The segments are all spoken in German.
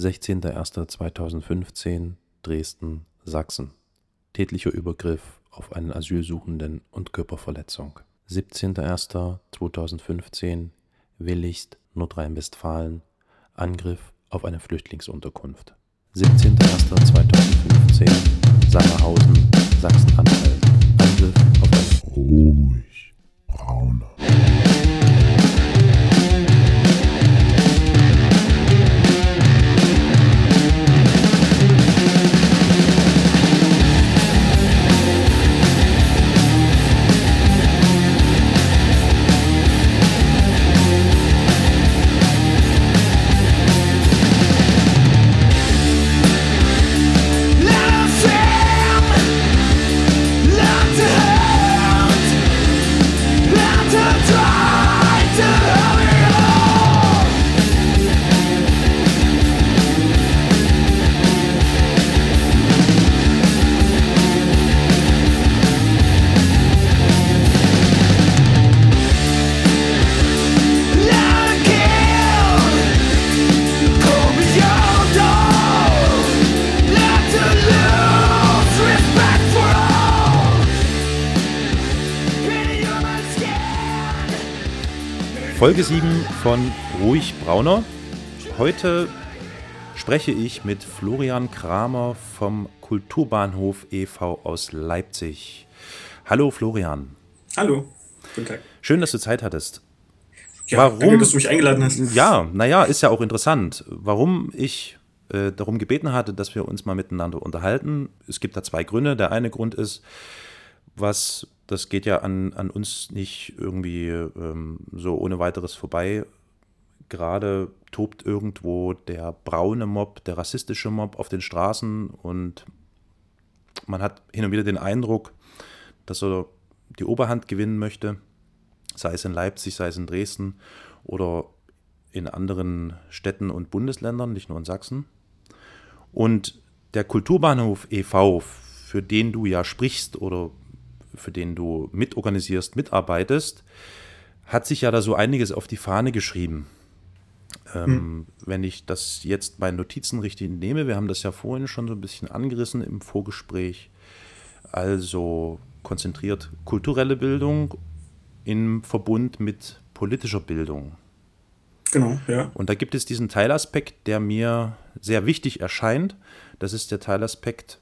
16.01.2015 Dresden, Sachsen. Tätlicher Übergriff auf einen Asylsuchenden und Körperverletzung. 17.01.2015 Willigst, Nordrhein-Westfalen. Angriff auf eine Flüchtlingsunterkunft. 17.01.2015 Sangerhausen, Sachsen-Anhalt. Angriff auf eine Ruhig, Folge 7 von Ruhig Brauner. Heute spreche ich mit Florian Kramer vom Kulturbahnhof e.V. aus Leipzig. Hallo Florian. Hallo, guten Tag. Schön, dass du Zeit hattest. Ja, Warum? Danke, dass du mich eingeladen hast. Ja, naja, ist ja auch interessant. Warum ich äh, darum gebeten hatte, dass wir uns mal miteinander unterhalten. Es gibt da zwei Gründe. Der eine Grund ist, was das geht ja an, an uns nicht irgendwie ähm, so ohne weiteres vorbei. Gerade tobt irgendwo der braune Mob, der rassistische Mob auf den Straßen und man hat hin und wieder den Eindruck, dass er die Oberhand gewinnen möchte, sei es in Leipzig, sei es in Dresden oder in anderen Städten und Bundesländern, nicht nur in Sachsen. Und der Kulturbahnhof e.V., für den du ja sprichst oder für den du mitorganisierst, mitarbeitest, hat sich ja da so einiges auf die Fahne geschrieben. Ähm, hm. Wenn ich das jetzt bei Notizen richtig nehme, wir haben das ja vorhin schon so ein bisschen angerissen im Vorgespräch, also konzentriert kulturelle Bildung im Verbund mit politischer Bildung. Genau, ja. Und da gibt es diesen Teilaspekt, der mir sehr wichtig erscheint. Das ist der Teilaspekt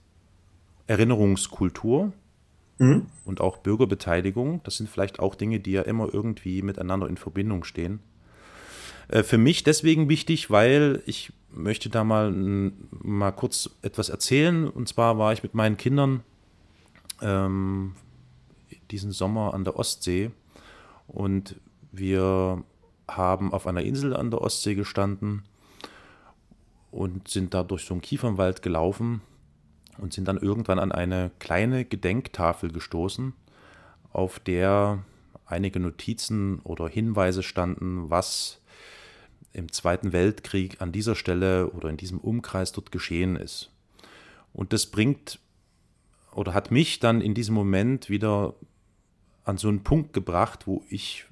Erinnerungskultur mhm. und auch Bürgerbeteiligung. Das sind vielleicht auch Dinge, die ja immer irgendwie miteinander in Verbindung stehen. Äh, für mich deswegen wichtig, weil ich möchte da mal, mal kurz etwas erzählen. Und zwar war ich mit meinen Kindern ähm, diesen Sommer an der Ostsee und wir haben auf einer Insel an der Ostsee gestanden und sind da durch so einen Kiefernwald gelaufen und sind dann irgendwann an eine kleine Gedenktafel gestoßen, auf der einige Notizen oder Hinweise standen, was im Zweiten Weltkrieg an dieser Stelle oder in diesem Umkreis dort geschehen ist. Und das bringt oder hat mich dann in diesem Moment wieder an so einen Punkt gebracht, wo ich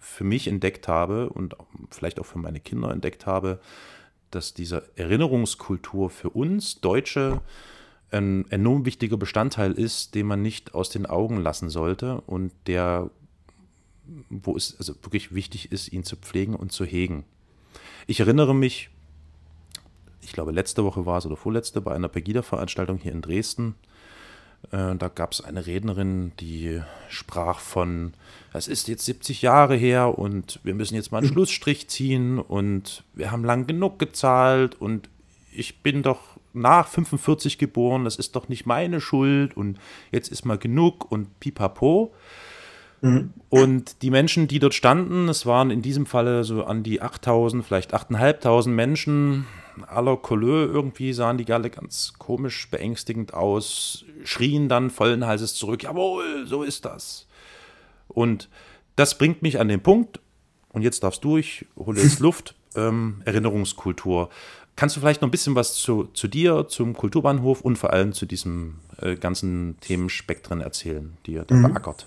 für mich entdeckt habe und vielleicht auch für meine Kinder entdeckt habe, dass diese Erinnerungskultur für uns Deutsche ein enorm wichtiger Bestandteil ist, den man nicht aus den Augen lassen sollte und der, wo es also wirklich wichtig ist, ihn zu pflegen und zu hegen. Ich erinnere mich, ich glaube letzte Woche war es oder vorletzte, bei einer Pegida-Veranstaltung hier in Dresden. Äh, da gab es eine Rednerin, die sprach von, es ist jetzt 70 Jahre her und wir müssen jetzt mal einen Schlussstrich ziehen und wir haben lang genug gezahlt und ich bin doch nach 45 geboren, das ist doch nicht meine Schuld und jetzt ist mal genug und pipapo. Mhm. Und die Menschen, die dort standen, es waren in diesem Falle so an die 8000, vielleicht 8500 Menschen, aller Couleur irgendwie, sahen die alle ganz komisch, beängstigend aus, schrien dann vollen Halses zurück, jawohl, so ist das. Und das bringt mich an den Punkt, und jetzt darfst du, ich hole jetzt Luft, ähm, Erinnerungskultur. Kannst du vielleicht noch ein bisschen was zu, zu dir, zum Kulturbahnhof und vor allem zu diesem äh, ganzen Themenspektren erzählen, die ihr da mhm. beackert?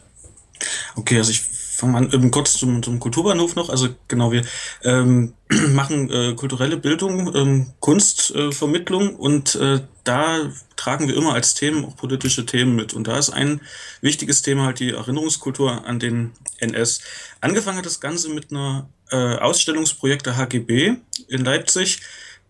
Okay, also ich fange an, ähm, kurz zum, zum Kulturbahnhof noch. Also genau, wir ähm, machen äh, kulturelle Bildung, ähm, Kunstvermittlung äh, und äh, da tragen wir immer als Themen auch politische Themen mit. Und da ist ein wichtiges Thema halt die Erinnerungskultur an den NS. Angefangen hat das Ganze mit einer äh, Ausstellungsprojekt der HGB in Leipzig.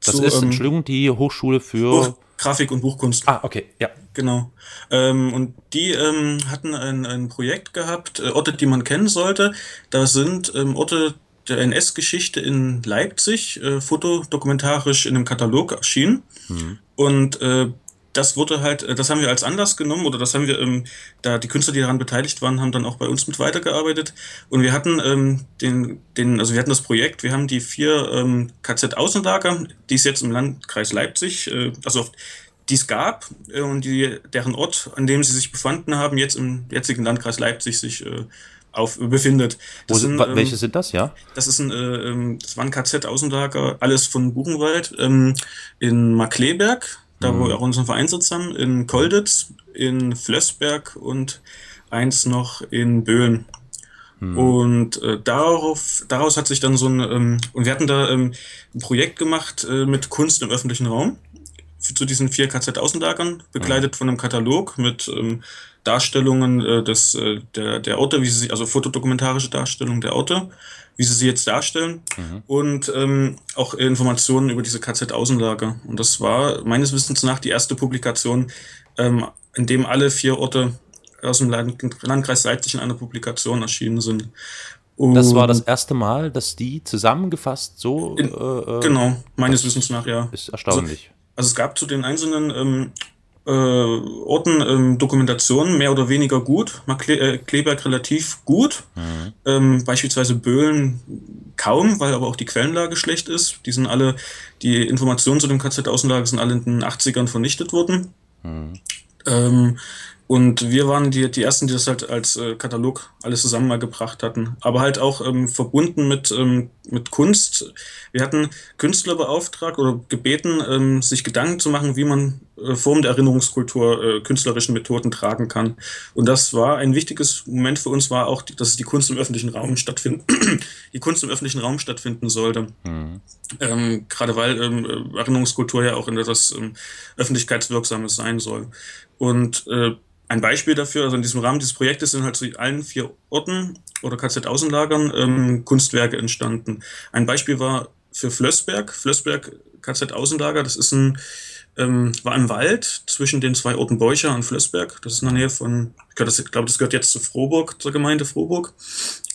Das zu, ist, ähm, Entschuldigung, die Hochschule für Grafik und Buchkunst. Ah, okay, ja. Genau. Ähm, und die ähm, hatten ein, ein Projekt gehabt, äh, Orte, die man kennen sollte. Da sind ähm, Orte der NS-Geschichte in Leipzig, äh, fotodokumentarisch in einem Katalog erschienen. Mhm. Und äh, das wurde halt, äh, das haben wir als Anlass genommen oder das haben wir, ähm, da die Künstler, die daran beteiligt waren, haben dann auch bei uns mit weitergearbeitet. Und wir hatten ähm, den, den, also wir hatten das Projekt, wir haben die vier ähm, KZ-Außenlager, die es jetzt im Landkreis Leipzig, äh, also die es gab äh, und die, deren Ort, an dem sie sich befanden haben, jetzt im jetzigen Landkreis Leipzig sich äh, auf, befindet. Wo sind, ähm, welche sind das, ja? Das ist ein, äh, ähm, das war ein KZ-Außenlager, alles von Buchenwald, ähm, in Markleberg, da mhm. wo wir auch unseren Vereinssitz haben, in Kolditz, in Flössberg und eins noch in Böhlen. Mhm. Und äh, darauf, daraus hat sich dann so ein, ähm, und wir hatten da ähm, ein Projekt gemacht äh, mit Kunst im öffentlichen Raum zu diesen vier KZ-Außenlagern, begleitet mhm. von einem Katalog mit ähm, Darstellungen äh, des, äh, der, der Orte, wie sie sich, also fotodokumentarische Darstellungen der Orte, wie sie sie jetzt darstellen mhm. und ähm, auch Informationen über diese KZ-Außenlager. Und das war meines Wissens nach die erste Publikation, ähm, in dem alle vier Orte aus dem Landkreis Leipzig in einer Publikation erschienen sind. Und das war das erste Mal, dass die zusammengefasst so. In, äh, äh genau, meines Wissens nach, ja. Ist erstaunlich. Also, also es gab zu den einzelnen ähm, äh, Orten ähm, Dokumentationen mehr oder weniger gut. Kle äh, Kleberg relativ gut. Mhm. Ähm, beispielsweise Böhlen kaum, weil aber auch die Quellenlage schlecht ist. Die sind alle, die Informationen zu dem KZ-Außenlager sind alle in den 80ern vernichtet worden. Mhm. Ähm, und wir waren die, die Ersten, die das halt als äh, Katalog alles zusammen mal gebracht hatten. Aber halt auch ähm, verbunden mit, ähm, mit Kunst. Wir hatten Künstler beauftragt oder gebeten, ähm, sich Gedanken zu machen, wie man äh, Formen der Erinnerungskultur äh, künstlerischen Methoden tragen kann. Und das war ein wichtiges Moment für uns, war auch, dass die Kunst im öffentlichen Raum stattfinden, die Kunst im öffentlichen Raum stattfinden sollte. Mhm. Ähm, gerade weil ähm, Erinnerungskultur ja auch in etwas ähm, öffentlichkeitswirksames sein soll. Und äh, ein Beispiel dafür, also in diesem Rahmen dieses Projektes sind halt zu allen vier Orten oder KZ-Außenlagern ähm, Kunstwerke entstanden. Ein Beispiel war für Flössberg, Flössberg KZ-Außenlager, das ist ein, ähm, war ein Wald zwischen den zwei Orten Beucher und Flössberg. Das ist in der Nähe von, ich glaube, das, glaub, das gehört jetzt zu Froburg, zur Gemeinde Froburg.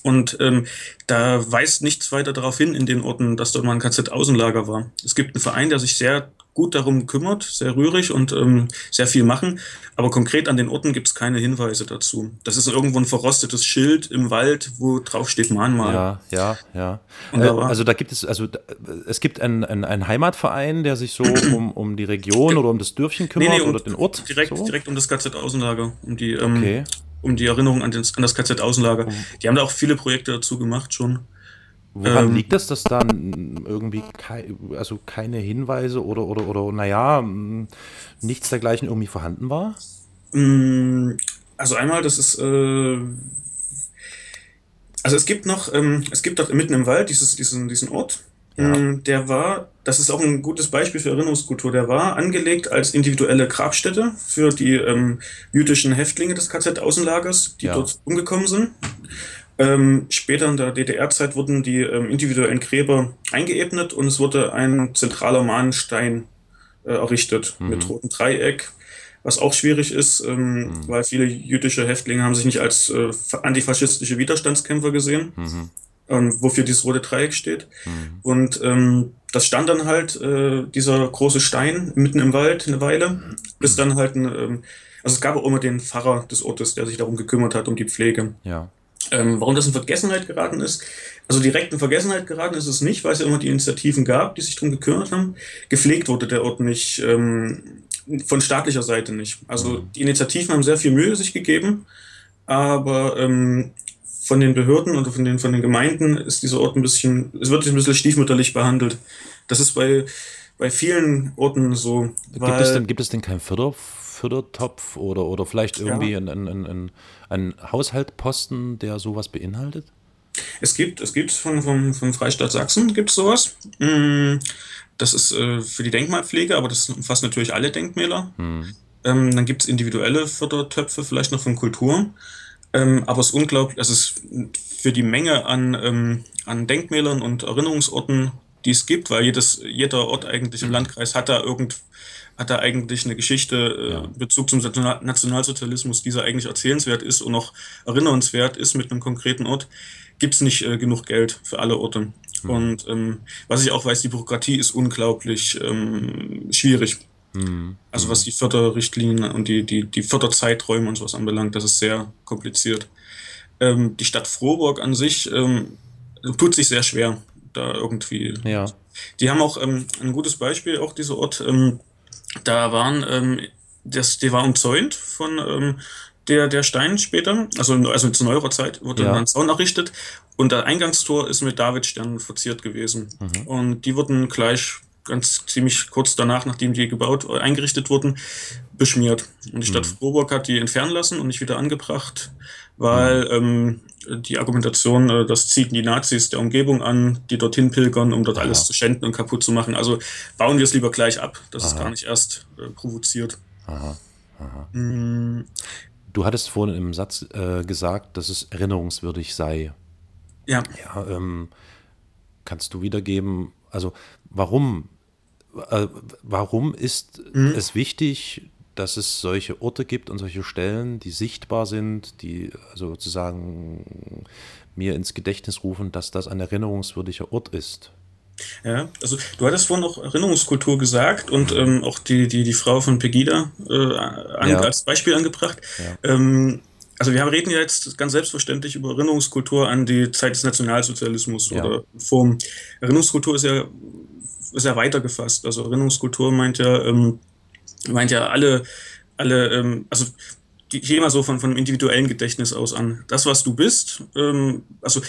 Und ähm, da weist nichts weiter darauf hin in den Orten, dass dort mal ein KZ-Außenlager war. Es gibt einen Verein, der sich sehr gut darum kümmert, sehr rührig und ähm, sehr viel machen. Aber konkret an den Orten gibt es keine Hinweise dazu. Das ist irgendwo ein verrostetes Schild im Wald, wo drauf steht Mahnmal. Ja, ja, ja. Äh, also da gibt es, also da, es gibt einen, einen, Heimatverein, der sich so um, um die Region oder um das Dörfchen kümmert nee, nee, oder den Ort. Direkt, so? direkt um das KZ-Außenlager, um die ähm, okay. um die Erinnerung an, den, an das KZ-Außenlager. Die haben da auch viele Projekte dazu gemacht schon. Woran ähm, liegt das, dass da irgendwie kei also keine Hinweise oder, oder, oder, naja, nichts dergleichen irgendwie vorhanden war? Mm, also einmal, das ist, äh, also es gibt noch, ähm, es gibt dort mitten im Wald dieses, diesen, diesen Ort, ja. Ähm, der war, das ist auch ein gutes Beispiel für Erinnerungskultur, der war angelegt als individuelle Grabstätte für die ähm, jüdischen Häftlinge des KZ-Außenlagers, die ja. dort umgekommen sind. Ähm, später in der DDR-Zeit wurden die ähm, individuellen Gräber eingeebnet und es wurde ein zentraler Mahnstein äh, errichtet mhm. mit rotem Dreieck, was auch schwierig ist, ähm, mhm. weil viele jüdische Häftlinge haben sich nicht als äh, antifaschistische Widerstandskämpfer gesehen, mhm. ähm, wofür dieses rote Dreieck steht. Mhm. Und ähm, das stand dann halt, äh, dieser große Stein mitten im Wald eine Weile, bis dann halt ein, ähm, also es gab auch immer den Pfarrer des Ortes, der sich darum gekümmert hat, um die Pflege. Ja. Ähm, warum das in Vergessenheit geraten ist, also direkt in Vergessenheit geraten ist es nicht, weil es ja immer die Initiativen gab, die sich darum gekümmert haben. Gepflegt wurde der Ort nicht, ähm, von staatlicher Seite nicht. Also die Initiativen haben sehr viel Mühe sich gegeben, aber ähm, von den Behörden oder von den, von den Gemeinden ist dieser Ort ein bisschen, es wird ein bisschen stiefmütterlich behandelt. Das ist bei bei vielen Orten so. Gibt es denn, gibt es denn keinen Förder, Fördertopf oder, oder vielleicht irgendwie ja. einen, einen, einen, einen Haushaltposten, der sowas beinhaltet? Es gibt, es gibt von, von, von Freistaat Sachsen gibt sowas. Mm, das ist äh, für die Denkmalpflege, aber das umfasst natürlich alle Denkmäler. Hm. Ähm, dann gibt es individuelle Fördertöpfe, vielleicht noch von Kultur. Ähm, aber es ist unglaublich, also es ist für die Menge an, ähm, an Denkmälern und Erinnerungsorten, die es gibt, weil jedes, jeder Ort eigentlich im mhm. Landkreis hat da irgend, hat da eigentlich eine Geschichte, äh, ja. Bezug zum Nationalsozialismus, dieser eigentlich erzählenswert ist und auch erinnernswert ist mit einem konkreten Ort, gibt es nicht äh, genug Geld für alle Orte. Mhm. Und ähm, was ich auch weiß, die Bürokratie ist unglaublich ähm, schwierig. Mhm. Also was die Förderrichtlinien und die, die, die Förderzeiträume und sowas anbelangt, das ist sehr kompliziert. Ähm, die Stadt Frohburg an sich ähm, tut sich sehr schwer, da irgendwie. Ja. Die haben auch ähm, ein gutes Beispiel, auch dieser Ort. Da waren, ähm, das, der war umzäunt von ähm, der, der Stein später, also, also zu neuerer Zeit wurde ja. dann ein Zaun errichtet und der Eingangstor ist mit Davidsternen verziert gewesen. Mhm. Und die wurden gleich ganz ziemlich kurz danach, nachdem die gebaut, äh, eingerichtet wurden, beschmiert. Und die Stadt mhm. Froburg hat die entfernen lassen und nicht wieder angebracht, weil mhm. ähm, die Argumentation, äh, das zieht die Nazis der Umgebung an, die dorthin pilgern, um dort Aha. alles zu schänden und kaputt zu machen. Also bauen wir es lieber gleich ab, dass Aha. es gar nicht erst äh, provoziert. Aha. Aha. Mhm. Du hattest vorhin im Satz äh, gesagt, dass es erinnerungswürdig sei. Ja. Ja, ähm, kannst du wiedergeben, also warum, äh, warum ist mhm. es wichtig, dass es solche Orte gibt und solche Stellen, die sichtbar sind, die also sozusagen mir ins Gedächtnis rufen, dass das ein erinnerungswürdiger Ort ist? Ja, also du hattest vorhin noch Erinnerungskultur gesagt und ähm, auch die, die, die Frau von Pegida äh, an, ja. als Beispiel angebracht. Ja. Ähm, also wir reden ja jetzt ganz selbstverständlich über Erinnerungskultur an die Zeit des Nationalsozialismus ja. oder Form. Erinnerungskultur ist ja, ist ja weiter gefasst. Also Erinnerungskultur meint ja, ähm, meint ja alle, alle, ähm, also die, ich gehe mal so von, von individuellen Gedächtnis aus an. Das, was du bist, ähm, also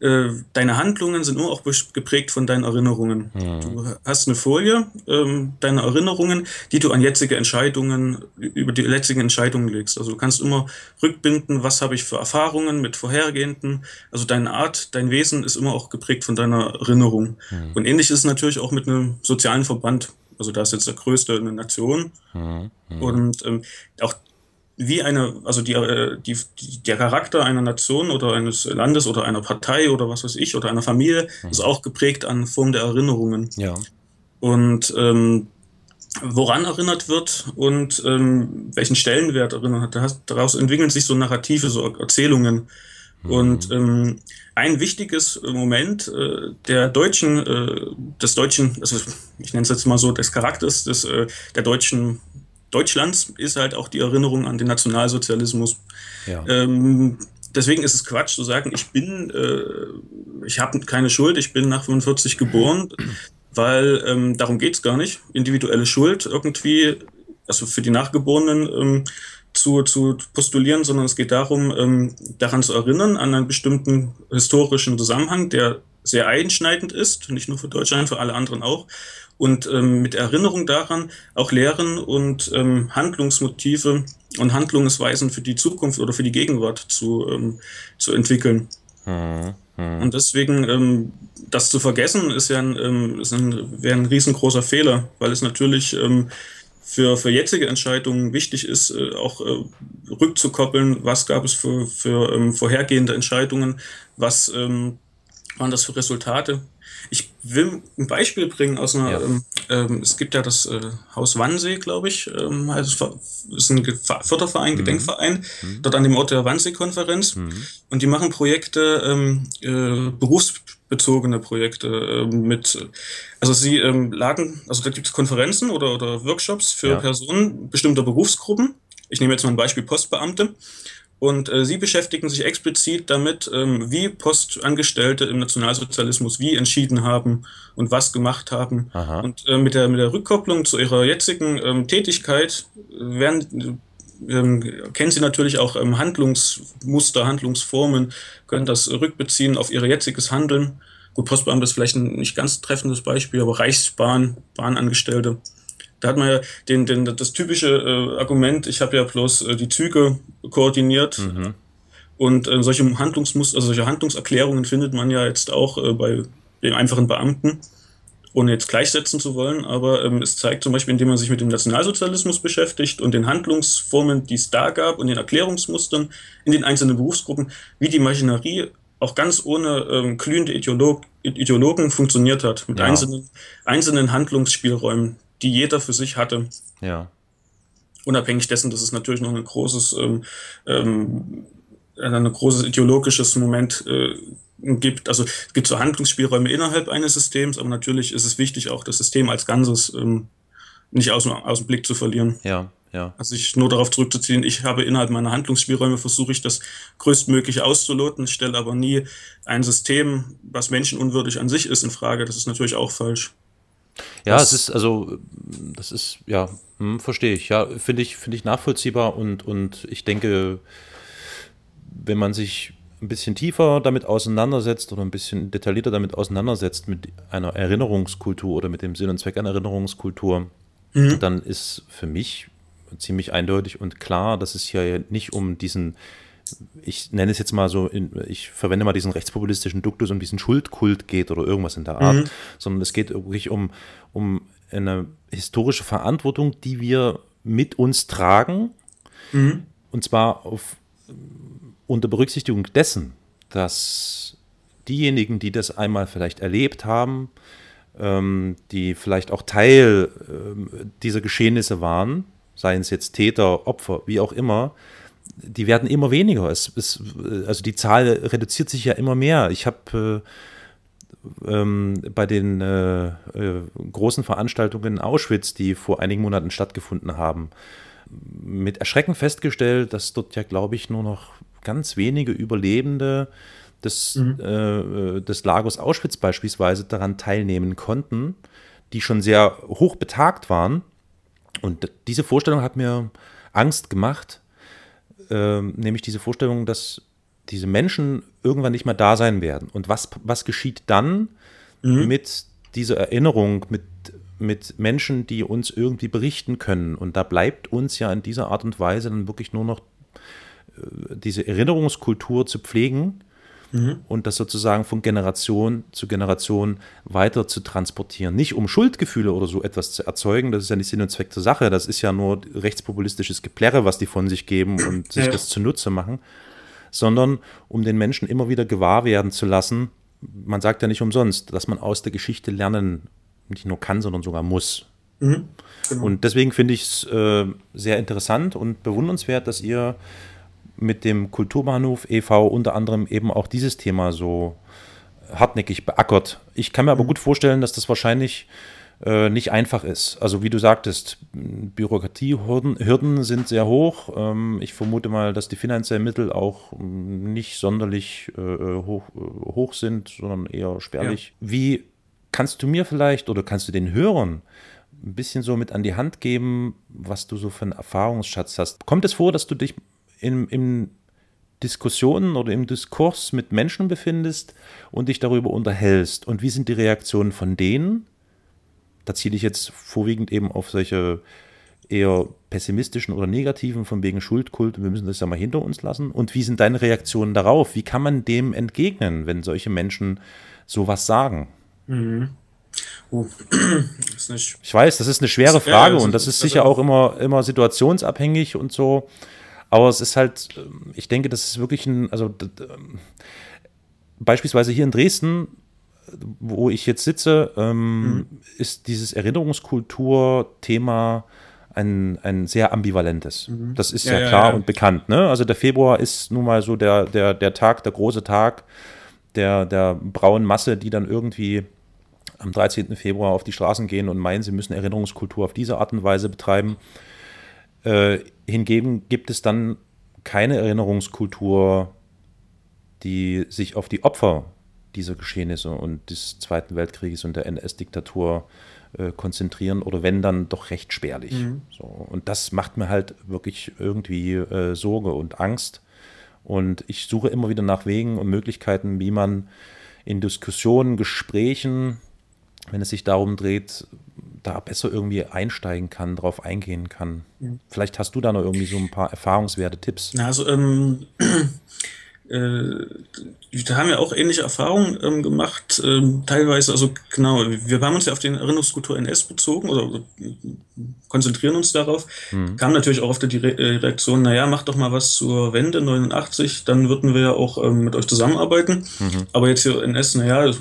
äh, deine Handlungen sind nur auch geprägt von deinen Erinnerungen. Mhm. Du hast eine Folie, ähm, deine Erinnerungen, die du an jetzige Entscheidungen, über die jetzigen Entscheidungen legst. Also du kannst immer rückbinden, was habe ich für Erfahrungen mit vorhergehenden. Also deine Art, dein Wesen ist immer auch geprägt von deiner Erinnerung. Mhm. Und ähnlich ist es natürlich auch mit einem sozialen Verband. Also da ist jetzt der größte eine Nation. Mhm. Und ähm, auch wie eine, also die, äh, die, die, der Charakter einer Nation oder eines Landes oder einer Partei oder was weiß ich oder einer Familie mhm. ist auch geprägt an Form der Erinnerungen. Ja. Und ähm, woran erinnert wird und ähm, welchen Stellenwert erinnert hat, daraus entwickeln sich so Narrative, so Erzählungen. Mhm. Und ähm, ein wichtiges Moment äh, der deutschen, äh, des deutschen, also ich nenne es jetzt mal so, des Charakters des, äh, der deutschen Deutschlands ist halt auch die Erinnerung an den Nationalsozialismus. Ja. Ähm, deswegen ist es Quatsch zu sagen, ich bin, äh, ich habe keine Schuld, ich bin nach 45 geboren, weil ähm, darum geht es gar nicht. Individuelle Schuld irgendwie, also für die Nachgeborenen ähm, zu, zu postulieren, sondern es geht darum, ähm, daran zu erinnern, an einen bestimmten historischen Zusammenhang, der sehr einschneidend ist, nicht nur für Deutschland, für alle anderen auch und ähm, mit Erinnerung daran auch Lehren und ähm, Handlungsmotive und Handlungsweisen für die Zukunft oder für die Gegenwart zu, ähm, zu entwickeln. Mhm. Mhm. Und deswegen, ähm, das zu vergessen, ist ja ein, ähm, ist ein, wäre ein riesengroßer Fehler, weil es natürlich ähm, für, für jetzige Entscheidungen wichtig ist, äh, auch äh, rückzukoppeln, was gab es für, für ähm, vorhergehende Entscheidungen, was ähm, waren das für Resultate, ich will ein Beispiel bringen aus einer, ja. ähm, ähm, es gibt ja das äh, Haus Wannsee, glaube ich, ähm, also ist ein Förderverein, mhm. Gedenkverein, mhm. dort an dem Ort der Wannsee-Konferenz. Mhm. Und die machen Projekte, ähm, äh, berufsbezogene Projekte äh, mit, also sie ähm, laden, also da gibt es Konferenzen oder, oder Workshops für ja. Personen bestimmter Berufsgruppen. Ich nehme jetzt mal ein Beispiel Postbeamte. Und äh, sie beschäftigen sich explizit damit, ähm, wie Postangestellte im Nationalsozialismus wie entschieden haben und was gemacht haben. Aha. Und äh, mit, der, mit der Rückkopplung zu ihrer jetzigen ähm, Tätigkeit werden, ähm, kennen sie natürlich auch ähm, Handlungsmuster, Handlungsformen, können das rückbeziehen auf ihr jetziges Handeln gut, Postbeamte ist vielleicht ein nicht ganz treffendes Beispiel, aber Reichsbahn, Bahnangestellte. Da hat man ja den, den, das typische äh, Argument, ich habe ja bloß äh, die Züge koordiniert. Mhm. Und äh, solche Handlungsmuster, also solche Handlungserklärungen findet man ja jetzt auch äh, bei den einfachen Beamten ohne jetzt gleichsetzen zu wollen, aber ähm, es zeigt zum Beispiel, indem man sich mit dem Nationalsozialismus beschäftigt und den Handlungsformen, die es da gab und den Erklärungsmustern in den einzelnen Berufsgruppen, wie die Maschinerie auch ganz ohne ähm, glühende Ideolog Ideologen funktioniert hat, mit ja. einzelnen, einzelnen Handlungsspielräumen, die jeder für sich hatte. Ja. Unabhängig dessen, dass es natürlich noch ein großes, ähm, ähm, ein großes ideologisches Moment äh, gibt. Also es gibt so Handlungsspielräume innerhalb eines Systems, aber natürlich ist es wichtig, auch das System als Ganzes ähm, nicht aus, aus dem Blick zu verlieren. Ja, ja. Also sich nur darauf zurückzuziehen, ich habe innerhalb meiner Handlungsspielräume versuche ich das größtmögliche auszuloten, ich stelle aber nie ein System, was menschenunwürdig an sich ist, in Frage. Das ist natürlich auch falsch. Ja, das, es ist also, das ist, ja, hm, verstehe ich. Ja, finde ich, finde ich nachvollziehbar und, und ich denke, wenn man sich ein bisschen tiefer damit auseinandersetzt oder ein bisschen detaillierter damit auseinandersetzt mit einer Erinnerungskultur oder mit dem Sinn und Zweck einer Erinnerungskultur, mhm. dann ist für mich ziemlich eindeutig und klar, dass es hier nicht um diesen, ich nenne es jetzt mal so, ich verwende mal diesen rechtspopulistischen Duktus, um diesen Schuldkult geht oder irgendwas in der Art, mhm. sondern es geht wirklich um, um eine historische Verantwortung, die wir mit uns tragen. Mhm. Und zwar auf unter Berücksichtigung dessen, dass diejenigen, die das einmal vielleicht erlebt haben, ähm, die vielleicht auch Teil äh, dieser Geschehnisse waren, seien es jetzt Täter, Opfer, wie auch immer, die werden immer weniger. Es, es, also die Zahl reduziert sich ja immer mehr. Ich habe äh, ähm, bei den äh, äh, großen Veranstaltungen in Auschwitz, die vor einigen Monaten stattgefunden haben, mit Erschrecken festgestellt, dass dort ja, glaube ich, nur noch ganz wenige Überlebende des, mhm. äh, des Lagers Auschwitz beispielsweise daran teilnehmen konnten, die schon sehr hoch betagt waren. Und diese Vorstellung hat mir Angst gemacht, äh, nämlich diese Vorstellung, dass diese Menschen irgendwann nicht mehr da sein werden. Und was, was geschieht dann mhm. mit dieser Erinnerung, mit, mit Menschen, die uns irgendwie berichten können? Und da bleibt uns ja in dieser Art und Weise dann wirklich nur noch diese Erinnerungskultur zu pflegen mhm. und das sozusagen von Generation zu Generation weiter zu transportieren. Nicht um Schuldgefühle oder so etwas zu erzeugen, das ist ja nicht Sinn und Zweck der Sache, das ist ja nur rechtspopulistisches Geplärre, was die von sich geben und sich ja. das zunutze machen, sondern um den Menschen immer wieder gewahr werden zu lassen, man sagt ja nicht umsonst, dass man aus der Geschichte lernen nicht nur kann, sondern sogar muss. Mhm, genau. Und deswegen finde ich es äh, sehr interessant und bewundernswert, dass ihr mit dem Kulturbahnhof e.V. unter anderem eben auch dieses Thema so hartnäckig beackert. Ich kann mir aber mhm. gut vorstellen, dass das wahrscheinlich äh, nicht einfach ist. Also wie du sagtest, Bürokratiehürden Hürden sind sehr hoch. Ähm, ich vermute mal, dass die finanziellen Mittel auch mm, nicht sonderlich äh, hoch, äh, hoch sind, sondern eher spärlich. Ja. Wie kannst du mir vielleicht oder kannst du den Hörern ein bisschen so mit an die Hand geben, was du so für einen Erfahrungsschatz hast? Kommt es vor, dass du dich in, in Diskussionen oder im Diskurs mit Menschen befindest und dich darüber unterhältst. Und wie sind die Reaktionen von denen? Da ziele ich jetzt vorwiegend eben auf solche eher pessimistischen oder negativen, von wegen Schuldkult, wir müssen das ja mal hinter uns lassen. Und wie sind deine Reaktionen darauf? Wie kann man dem entgegnen, wenn solche Menschen sowas sagen? Mhm. Uh, ich weiß, das ist eine schwere Frage ja, und das ist sicher auch immer, immer situationsabhängig und so. Aber es ist halt, ähm, ich denke, das ist wirklich ein, also ähm, beispielsweise hier in Dresden, wo ich jetzt sitze, ähm, mhm. ist dieses Erinnerungskultur-Thema ein, ein sehr ambivalentes. Mhm. Das ist ja, ja klar ja, ja. und bekannt. Ne? Also der Februar ist nun mal so der, der, der Tag, der große Tag der, der braunen Masse, die dann irgendwie am 13. Februar auf die Straßen gehen und meinen, sie müssen Erinnerungskultur auf diese Art und Weise betreiben. Äh, hingegen gibt es dann keine Erinnerungskultur, die sich auf die Opfer dieser Geschehnisse und des Zweiten Weltkrieges und der NS-Diktatur äh, konzentrieren oder wenn dann doch recht spärlich. Mhm. So, und das macht mir halt wirklich irgendwie äh, Sorge und Angst. Und ich suche immer wieder nach Wegen und Möglichkeiten, wie man in Diskussionen, Gesprächen, wenn es sich darum dreht, da besser irgendwie einsteigen kann, drauf eingehen kann. Vielleicht hast du da noch irgendwie so ein paar Erfahrungswerte, Tipps. Also ähm, äh, da haben wir auch ähnliche Erfahrungen ähm, gemacht, ähm, teilweise, also genau, wir haben uns ja auf den Erinnerungskultur NS bezogen oder, oder konzentrieren uns darauf, mhm. kam natürlich auch auf die Re äh, Reaktion, naja, macht doch mal was zur Wende 89, dann würden wir ja auch ähm, mit euch zusammenarbeiten, mhm. aber jetzt hier NS, naja,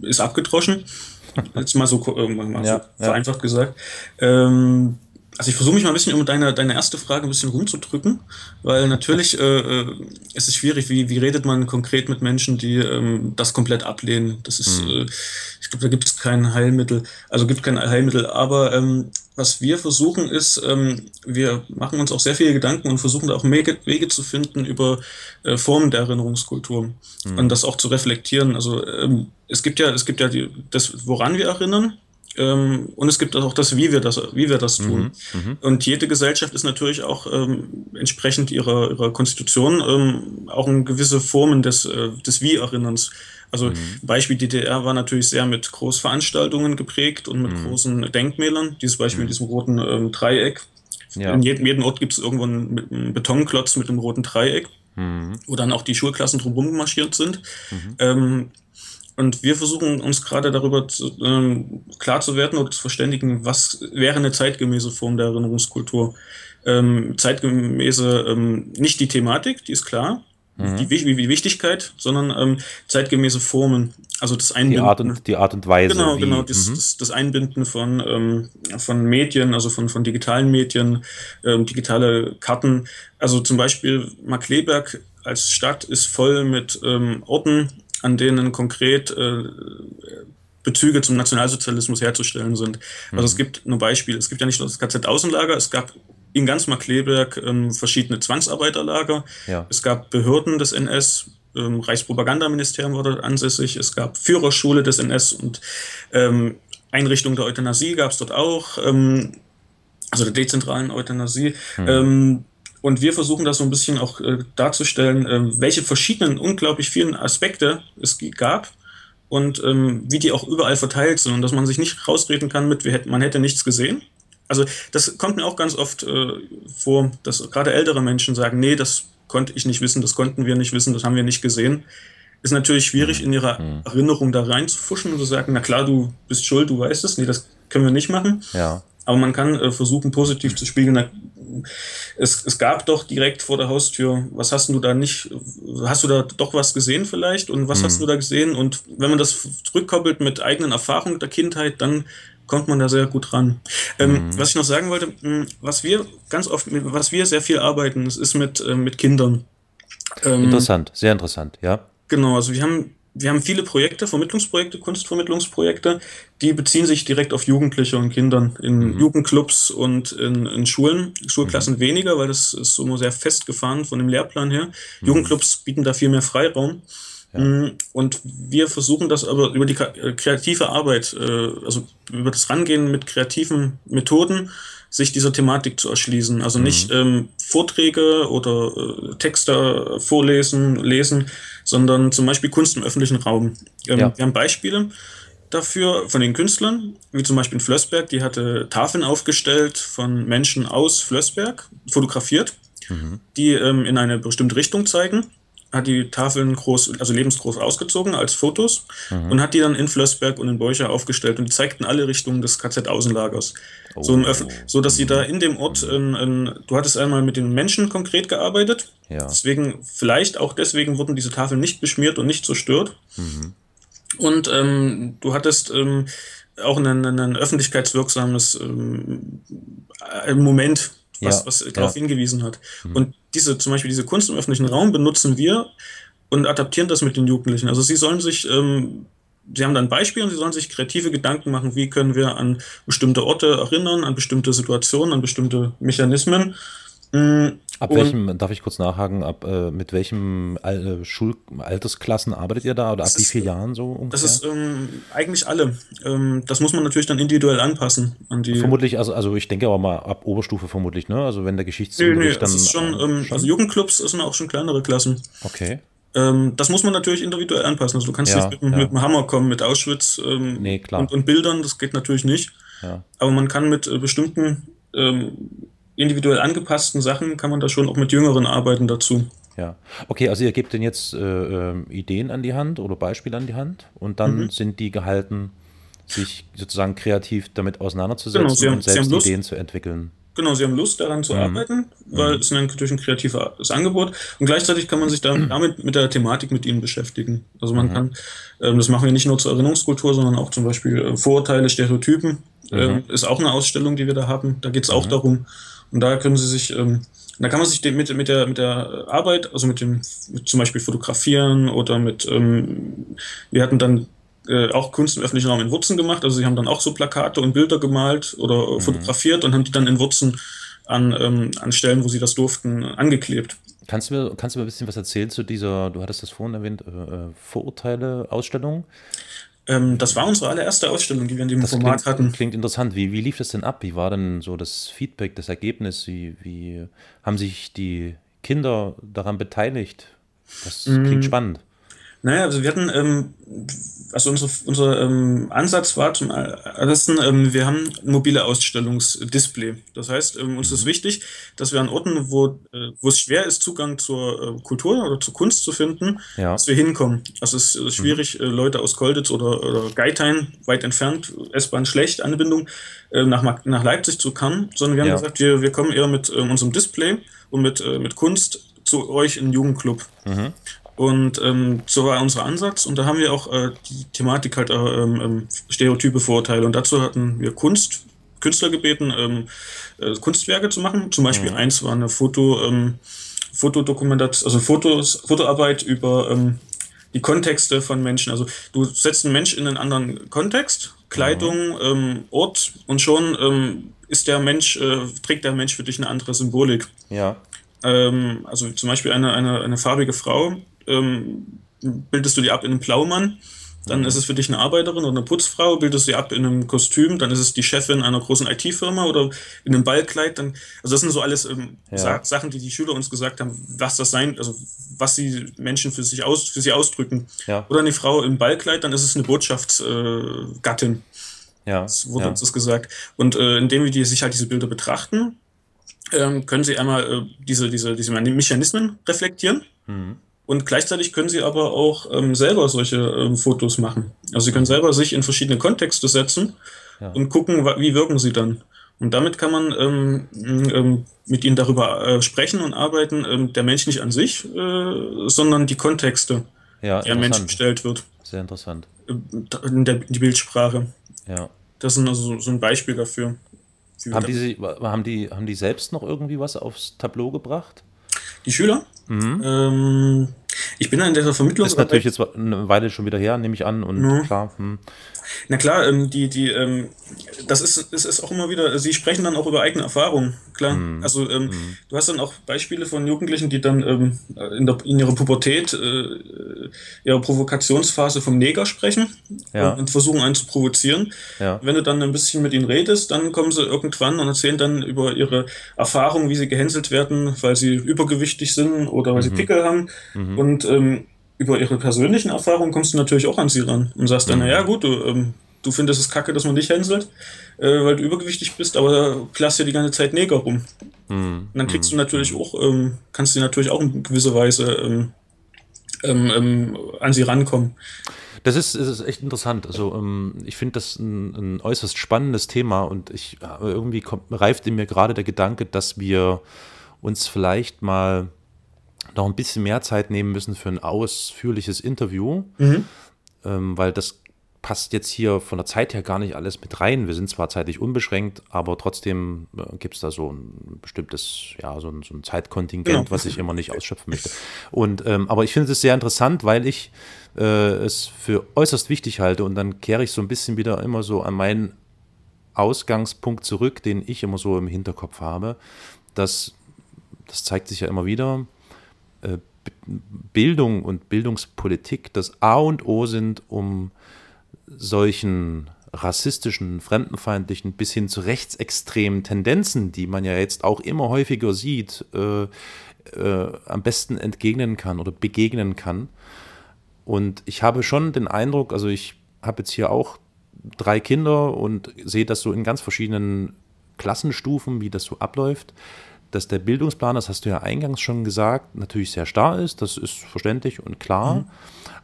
ist abgedroschen, jetzt mal so, äh, mal ja, so vereinfacht ja. gesagt. Ähm, also ich versuche mich mal ein bisschen um deine, deine erste Frage ein bisschen rumzudrücken, weil natürlich äh, äh, ist es schwierig, wie, wie redet man konkret mit Menschen, die ähm, das komplett ablehnen. Das ist, mhm. äh, ich glaube, da gibt es kein Heilmittel, also gibt kein Heilmittel, aber ähm, was wir versuchen ist, ähm, wir machen uns auch sehr viele Gedanken und versuchen da auch Wege, Wege zu finden über äh, Formen der Erinnerungskultur mhm. und das auch zu reflektieren. Also ähm, es gibt ja, es gibt ja die, das, woran wir erinnern, ähm, und es gibt auch das, wie wir das, wie wir das tun. Mhm, mhm, und jede Gesellschaft ist natürlich auch ähm, entsprechend ihrer, ihrer Konstitution ähm, auch in gewisse Formen des, äh, des Wie-Erinnerns. Also mhm. Beispiel DDR war natürlich sehr mit Großveranstaltungen geprägt und mit mhm. großen Denkmälern. Dieses Beispiel mit mhm. diesem roten ähm, Dreieck. Ja. In jedem, jedem Ort gibt es irgendwo einen, einen, Betonklotz mit einem roten Dreieck, mhm. wo dann auch die Schulklassen drumherum marschiert sind. Ähm, und wir versuchen uns gerade darüber zu, ähm, klar zu werden oder zu verständigen, was wäre eine zeitgemäße Form der Erinnerungskultur. Ähm, zeitgemäße, ähm, nicht die Thematik, die ist klar, mhm. die, die, Wichtigkeit, sondern ähm, zeitgemäße Formen. Also das Einbinden. Die Art und, die Art und Weise. Genau, wie, genau. Das, mhm. das, das, Einbinden von, ähm, von Medien, also von, von digitalen Medien, ähm, digitale Karten. Also zum Beispiel Markleberg als Stadt ist voll mit Orten, an denen konkret äh, Bezüge zum Nationalsozialismus herzustellen sind. Also es mhm. gibt nur Beispiele. Es gibt ja nicht nur das KZ-Außenlager, es gab in ganz Markleberg ähm, verschiedene Zwangsarbeiterlager. Ja. Es gab Behörden des NS, ähm, Reichspropagandaministerium war dort ansässig, es gab Führerschule des NS und ähm, Einrichtung der Euthanasie gab es dort auch, ähm, also der dezentralen Euthanasie. Mhm. Und wir versuchen das so ein bisschen auch äh, darzustellen, äh, welche verschiedenen, unglaublich vielen Aspekte es gab und ähm, wie die auch überall verteilt sind und dass man sich nicht rausreden kann mit, hätten, man hätte nichts gesehen. Also das kommt mir auch ganz oft äh, vor, dass gerade ältere Menschen sagen, nee, das konnte ich nicht wissen, das konnten wir nicht wissen, das haben wir nicht gesehen. Ist natürlich schwierig, in ihrer mhm. Erinnerung da reinzufuschen und zu sagen, na klar, du bist schuld, du weißt es. Nee, das können wir nicht machen. Ja. Aber man kann äh, versuchen, positiv zu spiegeln. Es, es gab doch direkt vor der Haustür, was hast du da nicht, hast du da doch was gesehen vielleicht und was mhm. hast du da gesehen? Und wenn man das zurückkoppelt mit eigenen Erfahrungen der Kindheit, dann kommt man da sehr gut ran. Ähm, mhm. Was ich noch sagen wollte, hm, was wir ganz oft, was wir sehr viel arbeiten, das ist mit, äh, mit Kindern. Ähm, interessant, sehr interessant, ja. Genau, also wir haben wir haben viele Projekte, Vermittlungsprojekte, Kunstvermittlungsprojekte, die beziehen sich direkt auf Jugendliche und Kindern in mhm. Jugendclubs und in, in Schulen. Schulklassen mhm. weniger, weil das ist so sehr festgefahren von dem Lehrplan her. Mhm. Jugendclubs bieten da viel mehr Freiraum. Ja. Mm, und wir versuchen das aber über die äh, kreative Arbeit, äh, also über das Rangehen mit kreativen Methoden, sich dieser Thematik zu erschließen. Also nicht mhm. ähm, Vorträge oder äh, Texte vorlesen, lesen, sondern zum Beispiel Kunst im öffentlichen Raum. Ähm, ja. Wir haben Beispiele dafür von den Künstlern, wie zum Beispiel in Flößberg, die hatte Tafeln aufgestellt von Menschen aus Flößberg, fotografiert, mhm. die ähm, in eine bestimmte Richtung zeigen hat die Tafeln groß, also lebensgroß ausgezogen als Fotos mhm. und hat die dann in Flößberg und in Beucher aufgestellt und die zeigten alle Richtungen des KZ-Außenlagers. Oh. So, so, dass sie da in dem Ort, in, in, du hattest einmal mit den Menschen konkret gearbeitet, ja. deswegen, vielleicht auch deswegen wurden diese Tafeln nicht beschmiert und nicht zerstört. Mhm. Und ähm, du hattest ähm, auch ein, ein öffentlichkeitswirksames ähm, Moment was, ja, was darauf ja. hingewiesen hat. Mhm. Und diese, zum Beispiel diese Kunst im öffentlichen Raum benutzen wir und adaptieren das mit den Jugendlichen. Also sie sollen sich, ähm, sie haben dann Beispiele und sie sollen sich kreative Gedanken machen, wie können wir an bestimmte Orte erinnern, an bestimmte Situationen, an bestimmte Mechanismen. Mhm. Ab welchem, darf ich kurz nachhaken, ab äh, mit welchem Al äh, Schulaltersklassen arbeitet ihr da oder ab wie vielen Jahren so ungefähr? Das ist ähm, eigentlich alle. Ähm, das muss man natürlich dann individuell anpassen an die. Vermutlich, also, also ich denke aber mal ab Oberstufe vermutlich, ne? Also wenn der Geschichtsunterricht nee, nee, dann. Ist schon, ähm, schon? Also Jugendclubs sind auch schon kleinere Klassen. Okay. Ähm, das muss man natürlich individuell anpassen. Also du kannst Ja, nicht mit, ja. mit dem Hammer kommen, mit Auschwitz ähm, Nee. Und, und Bildern, das geht natürlich nicht. Ja. Aber man kann mit äh, bestimmten ähm, individuell angepassten Sachen, kann man da schon auch mit Jüngeren arbeiten dazu. Ja. Okay, also ihr gebt denen jetzt äh, ähm, Ideen an die Hand oder Beispiele an die Hand und dann Mhm. sind die gehalten, sich sozusagen kreativ damit auseinanderzusetzen Genau, haben- und selbst. Ideen zu entwickeln. Genau, sie haben Lust daran Mhm. zu arbeiten, weil es ist natürlich ein kreatives Angebot und gleichzeitig kann man sich dann damit mit der Thematik mit ihnen beschäftigen. Also Mhm. man kann, ähm, das machen wir nicht nur zur Erinnerungskultur, sondern auch zum Beispiel äh, Vorurteile, Stereotypen, Mhm. ähm, ist auch eine Ausstellung, die wir da haben. Da geht es auch darum. Und da können sie sich, ähm, da kann man sich mit, mit, der, mit der Arbeit, also mit dem mit zum Beispiel Fotografieren oder mit, ähm, wir hatten dann äh, auch Kunst im öffentlichen Raum in Wurzen gemacht. Also sie haben dann auch so Plakate und Bilder gemalt oder äh, fotografiert und haben die dann in Wurzen an, ähm, an Stellen, wo sie das durften, angeklebt. Kannst du, mir, kannst du mir ein bisschen was erzählen zu dieser, du hattest das vorhin erwähnt, äh, äh, Vorurteile-Ausstellung? Ähm, das war unsere allererste Ausstellung, die wir in dem Das Format klingt, hatten. klingt interessant. Wie, wie lief das denn ab? Wie war denn so das Feedback, das Ergebnis? Wie, wie haben sich die Kinder daran beteiligt? Das Mm. klingt spannend. Naja, also wir hatten, ähm, also unsere, unser ähm, Ansatz war zum ersten, ähm, wir haben ein mobile Ausstellungsdisplay. Das heißt, ähm, uns ist wichtig, dass wir an Orten, wo, äh, wo es schwer ist, Zugang zur äh, Kultur oder zur Kunst zu finden, Ja. dass wir hinkommen. Also es ist schwierig, äh, Leute aus Kolditz oder, oder Geithain, weit entfernt, S-Bahn schlecht, Anbindung, äh, nach, nach Leipzig zu kommen, sondern wir haben Ja. gesagt, wir, wir kommen eher mit ähm, unserem Display und mit, äh, mit Kunst zu euch in den Jugendclub. Und ähm, so war unser Ansatz. Und da haben wir auch äh, die Thematik halt äh, ähm, ähm, Stereotype, Vorurteile. Und dazu hatten wir Kunst, Künstler gebeten, ähm, äh, Kunstwerke zu machen. Zum Beispiel eins war eine Foto, ähm, Fotodokumentation, also Fotos, Fotoarbeit über ähm, die Kontexte von Menschen. Also du setzt einen Mensch in einen anderen Kontext, Kleidung, ähm, Ort und schon ähm, ist der Mensch, äh, trägt der Mensch für dich eine andere Symbolik. Ja. Ähm, also zum Beispiel eine, eine, eine farbige Frau, ähm, bildest du die ab in einem Blaumann, dann ist es für dich eine Arbeiterin oder eine Putzfrau, bildest du sie ab in einem Kostüm, dann ist es die Chefin einer großen IT-Firma oder in einem Ballkleid. Dann, also das sind so alles ähm, Ja. Sa Sachen, die die Schüler uns gesagt haben, was das sein, also was sie Menschen für sich aus, für sie ausdrücken. Ja. Oder eine Frau im Ballkleid, dann ist es eine Botschaftsgattin. Äh. Ja. Das wurde ja. uns das gesagt. Und äh, indem wir die, sich halt diese Bilder betrachten, ähm, können sie einmal äh, diese, diese, diese Mechanismen reflektieren. Mhm. Und gleichzeitig können sie aber auch ähm, selber solche ähm, Fotos machen. Also sie können selber sich in verschiedene Kontexte setzen Ja. und gucken, wie wirken sie dann. Und damit kann man ähm, ähm, mit ihnen darüber äh, sprechen und arbeiten, ähm, der Mensch nicht an sich, äh, sondern die Kontexte, Ja, ein Mensch gestellt wird, Sehr interessant. äh, der, die Bildsprache. Ja. Das ist also so- ein Beispiel dafür. Haben die, haben, die, haben die selbst noch irgendwie was aufs Tableau gebracht? Die Schüler? Ähm, ich bin da in der Vermittlung. Mhm. Ist natürlich jetzt eine Weile schon wieder her, nehme ich an. Und Ja. klar, hm. Na klar, ähm, die, die, ähm, das ist, es ist auch immer wieder, sie sprechen dann auch über eigene Erfahrungen, klar. Mhm. Also ähm, du hast dann auch Beispiele von Jugendlichen, die dann ähm, in, der, in ihrer Pubertät, äh, ihrer Provokationsphase vom Neger sprechen Ja. und, und versuchen einen zu provozieren. Ja. Wenn du dann ein bisschen mit ihnen redest, dann kommen sie irgendwann und erzählen dann über ihre Erfahrungen, wie sie gehänselt werden, weil sie übergewichtig sind oder Mhm. weil sie Pickel haben. Und ähm, über ihre persönlichen Erfahrungen kommst du natürlich auch an sie ran und sagst Mhm. dann, naja gut, du, ähm, du findest es kacke, dass man dich hänselt, äh, weil du übergewichtig bist, aber klasse die ganze Zeit Neger rum. Mhm. Und dann kriegst du natürlich auch, ähm, kannst du natürlich auch in gewisser Weise ähm, ähm, ähm, an sie rankommen. Das ist, das ist echt interessant. Also ähm, ich finde das ein, ein äußerst spannendes Thema und ich äh, irgendwie kommt, reift in mir gerade der Gedanke, dass wir uns vielleicht mal noch ein bisschen mehr Zeit nehmen müssen für ein ausführliches Interview, ähm, weil das passt jetzt hier von der Zeit her gar nicht alles mit rein. Wir sind zwar zeitlich unbeschränkt, aber trotzdem äh, gibt es da so ein bestimmtes, ja, so ein, so ein Zeitkontingent, Genau. was ich immer nicht ausschöpfen möchte. Und, ähm, aber ich finde es sehr interessant, weil ich äh, es für äußerst wichtig halte und dann kehre ich so ein bisschen wieder immer so an meinen Ausgangspunkt zurück, den ich immer so im Hinterkopf habe, dass das zeigt sich ja immer wieder, Bildung und Bildungspolitik das A und O sind, um solchen rassistischen, fremdenfeindlichen bis hin zu rechtsextremen Tendenzen, die man ja jetzt auch immer häufiger sieht, äh, äh, am besten entgegnen kann oder begegnen kann. Und ich habe schon den Eindruck, also ich habe jetzt hier auch drei Kinder und sehe das so in ganz verschiedenen Klassenstufen, wie das so abläuft, dass der Bildungsplan, das hast du ja eingangs schon gesagt, natürlich sehr starr ist, das ist verständlich und klar. Mhm.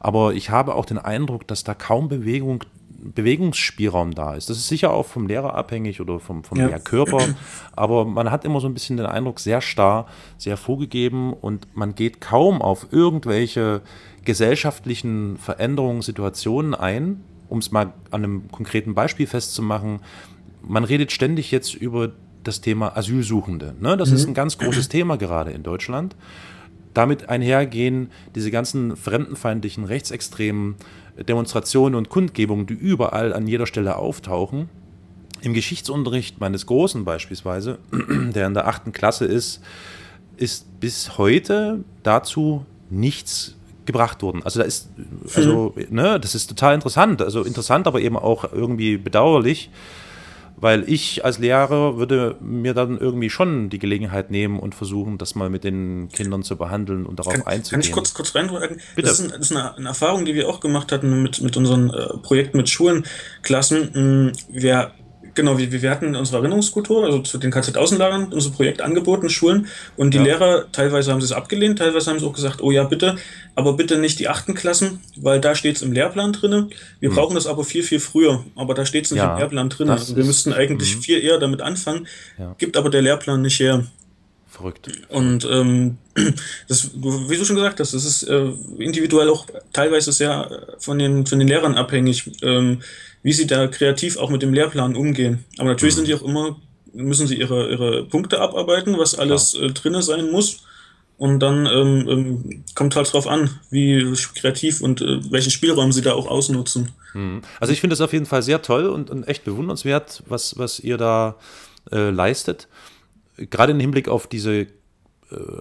Aber ich habe auch den Eindruck, dass da kaum Bewegung Bewegungsspielraum da ist. Das ist sicher auch vom Lehrer abhängig oder vom, vom ja. Lehrkörper, aber man hat immer so ein bisschen den Eindruck, sehr starr, sehr vorgegeben und man geht kaum auf irgendwelche gesellschaftlichen Veränderungen, Situationen ein, um es mal an einem konkreten Beispiel festzumachen. Man redet ständig jetzt über das Thema Asylsuchende. Ne? Das mhm. ist ein ganz großes Thema gerade in Deutschland. Damit einhergehen diese ganzen fremdenfeindlichen, rechtsextremen Demonstrationen und Kundgebungen, die überall an jeder Stelle auftauchen. Im Geschichtsunterricht meines Großen beispielsweise, der in der achten Klasse ist, ist bis heute dazu nichts gebracht worden. Also da ist, also, mhm. ne, das ist total interessant. Also interessant, aber eben auch irgendwie bedauerlich, weil ich als Lehrer würde mir dann irgendwie schon die Gelegenheit nehmen und versuchen, das mal mit den Kindern zu behandeln und darauf kann, einzugehen. Kann ich kurz, kurz reinfragen? Bitte. Das ist, ein, das ist eine, eine, Erfahrung, die wir auch gemacht hatten mit, mit unseren äh, Projekten mit Schulenklassen. Hm, wir Genau, wir, wir hatten unsere Erinnerungskultur, also zu den KZ-Außenlagern, unser Projekt angeboten, Schulen. Und die ja. Lehrer, teilweise haben sie es abgelehnt, teilweise haben sie auch gesagt, oh ja, bitte, aber bitte nicht die achten Klassen, weil da steht es im Lehrplan drin. Wir hm. brauchen das aber viel, viel früher. Aber da steht es nicht ja, im Lehrplan drin. Also wir müssten eigentlich mh. viel eher damit anfangen, ja. gibt aber der Lehrplan nicht her. Verrückt. Und ähm, das, wie du schon gesagt hast, das ist äh, individuell auch teilweise sehr von den, von den Lehrern abhängig. Ähm, wie sie da kreativ auch mit dem Lehrplan umgehen. Aber natürlich mhm. sind die auch immer, müssen sie ihre, ihre Punkte abarbeiten, was alles äh, drinne sein muss. Und dann ähm, ähm, kommt halt drauf an, wie kreativ und äh, welchen Spielraum sie da auch ausnutzen. Mhm. Also ich finde es auf jeden Fall sehr toll und, und echt bewundernswert, was, was ihr da äh, leistet. Gerade im Hinblick auf diese äh,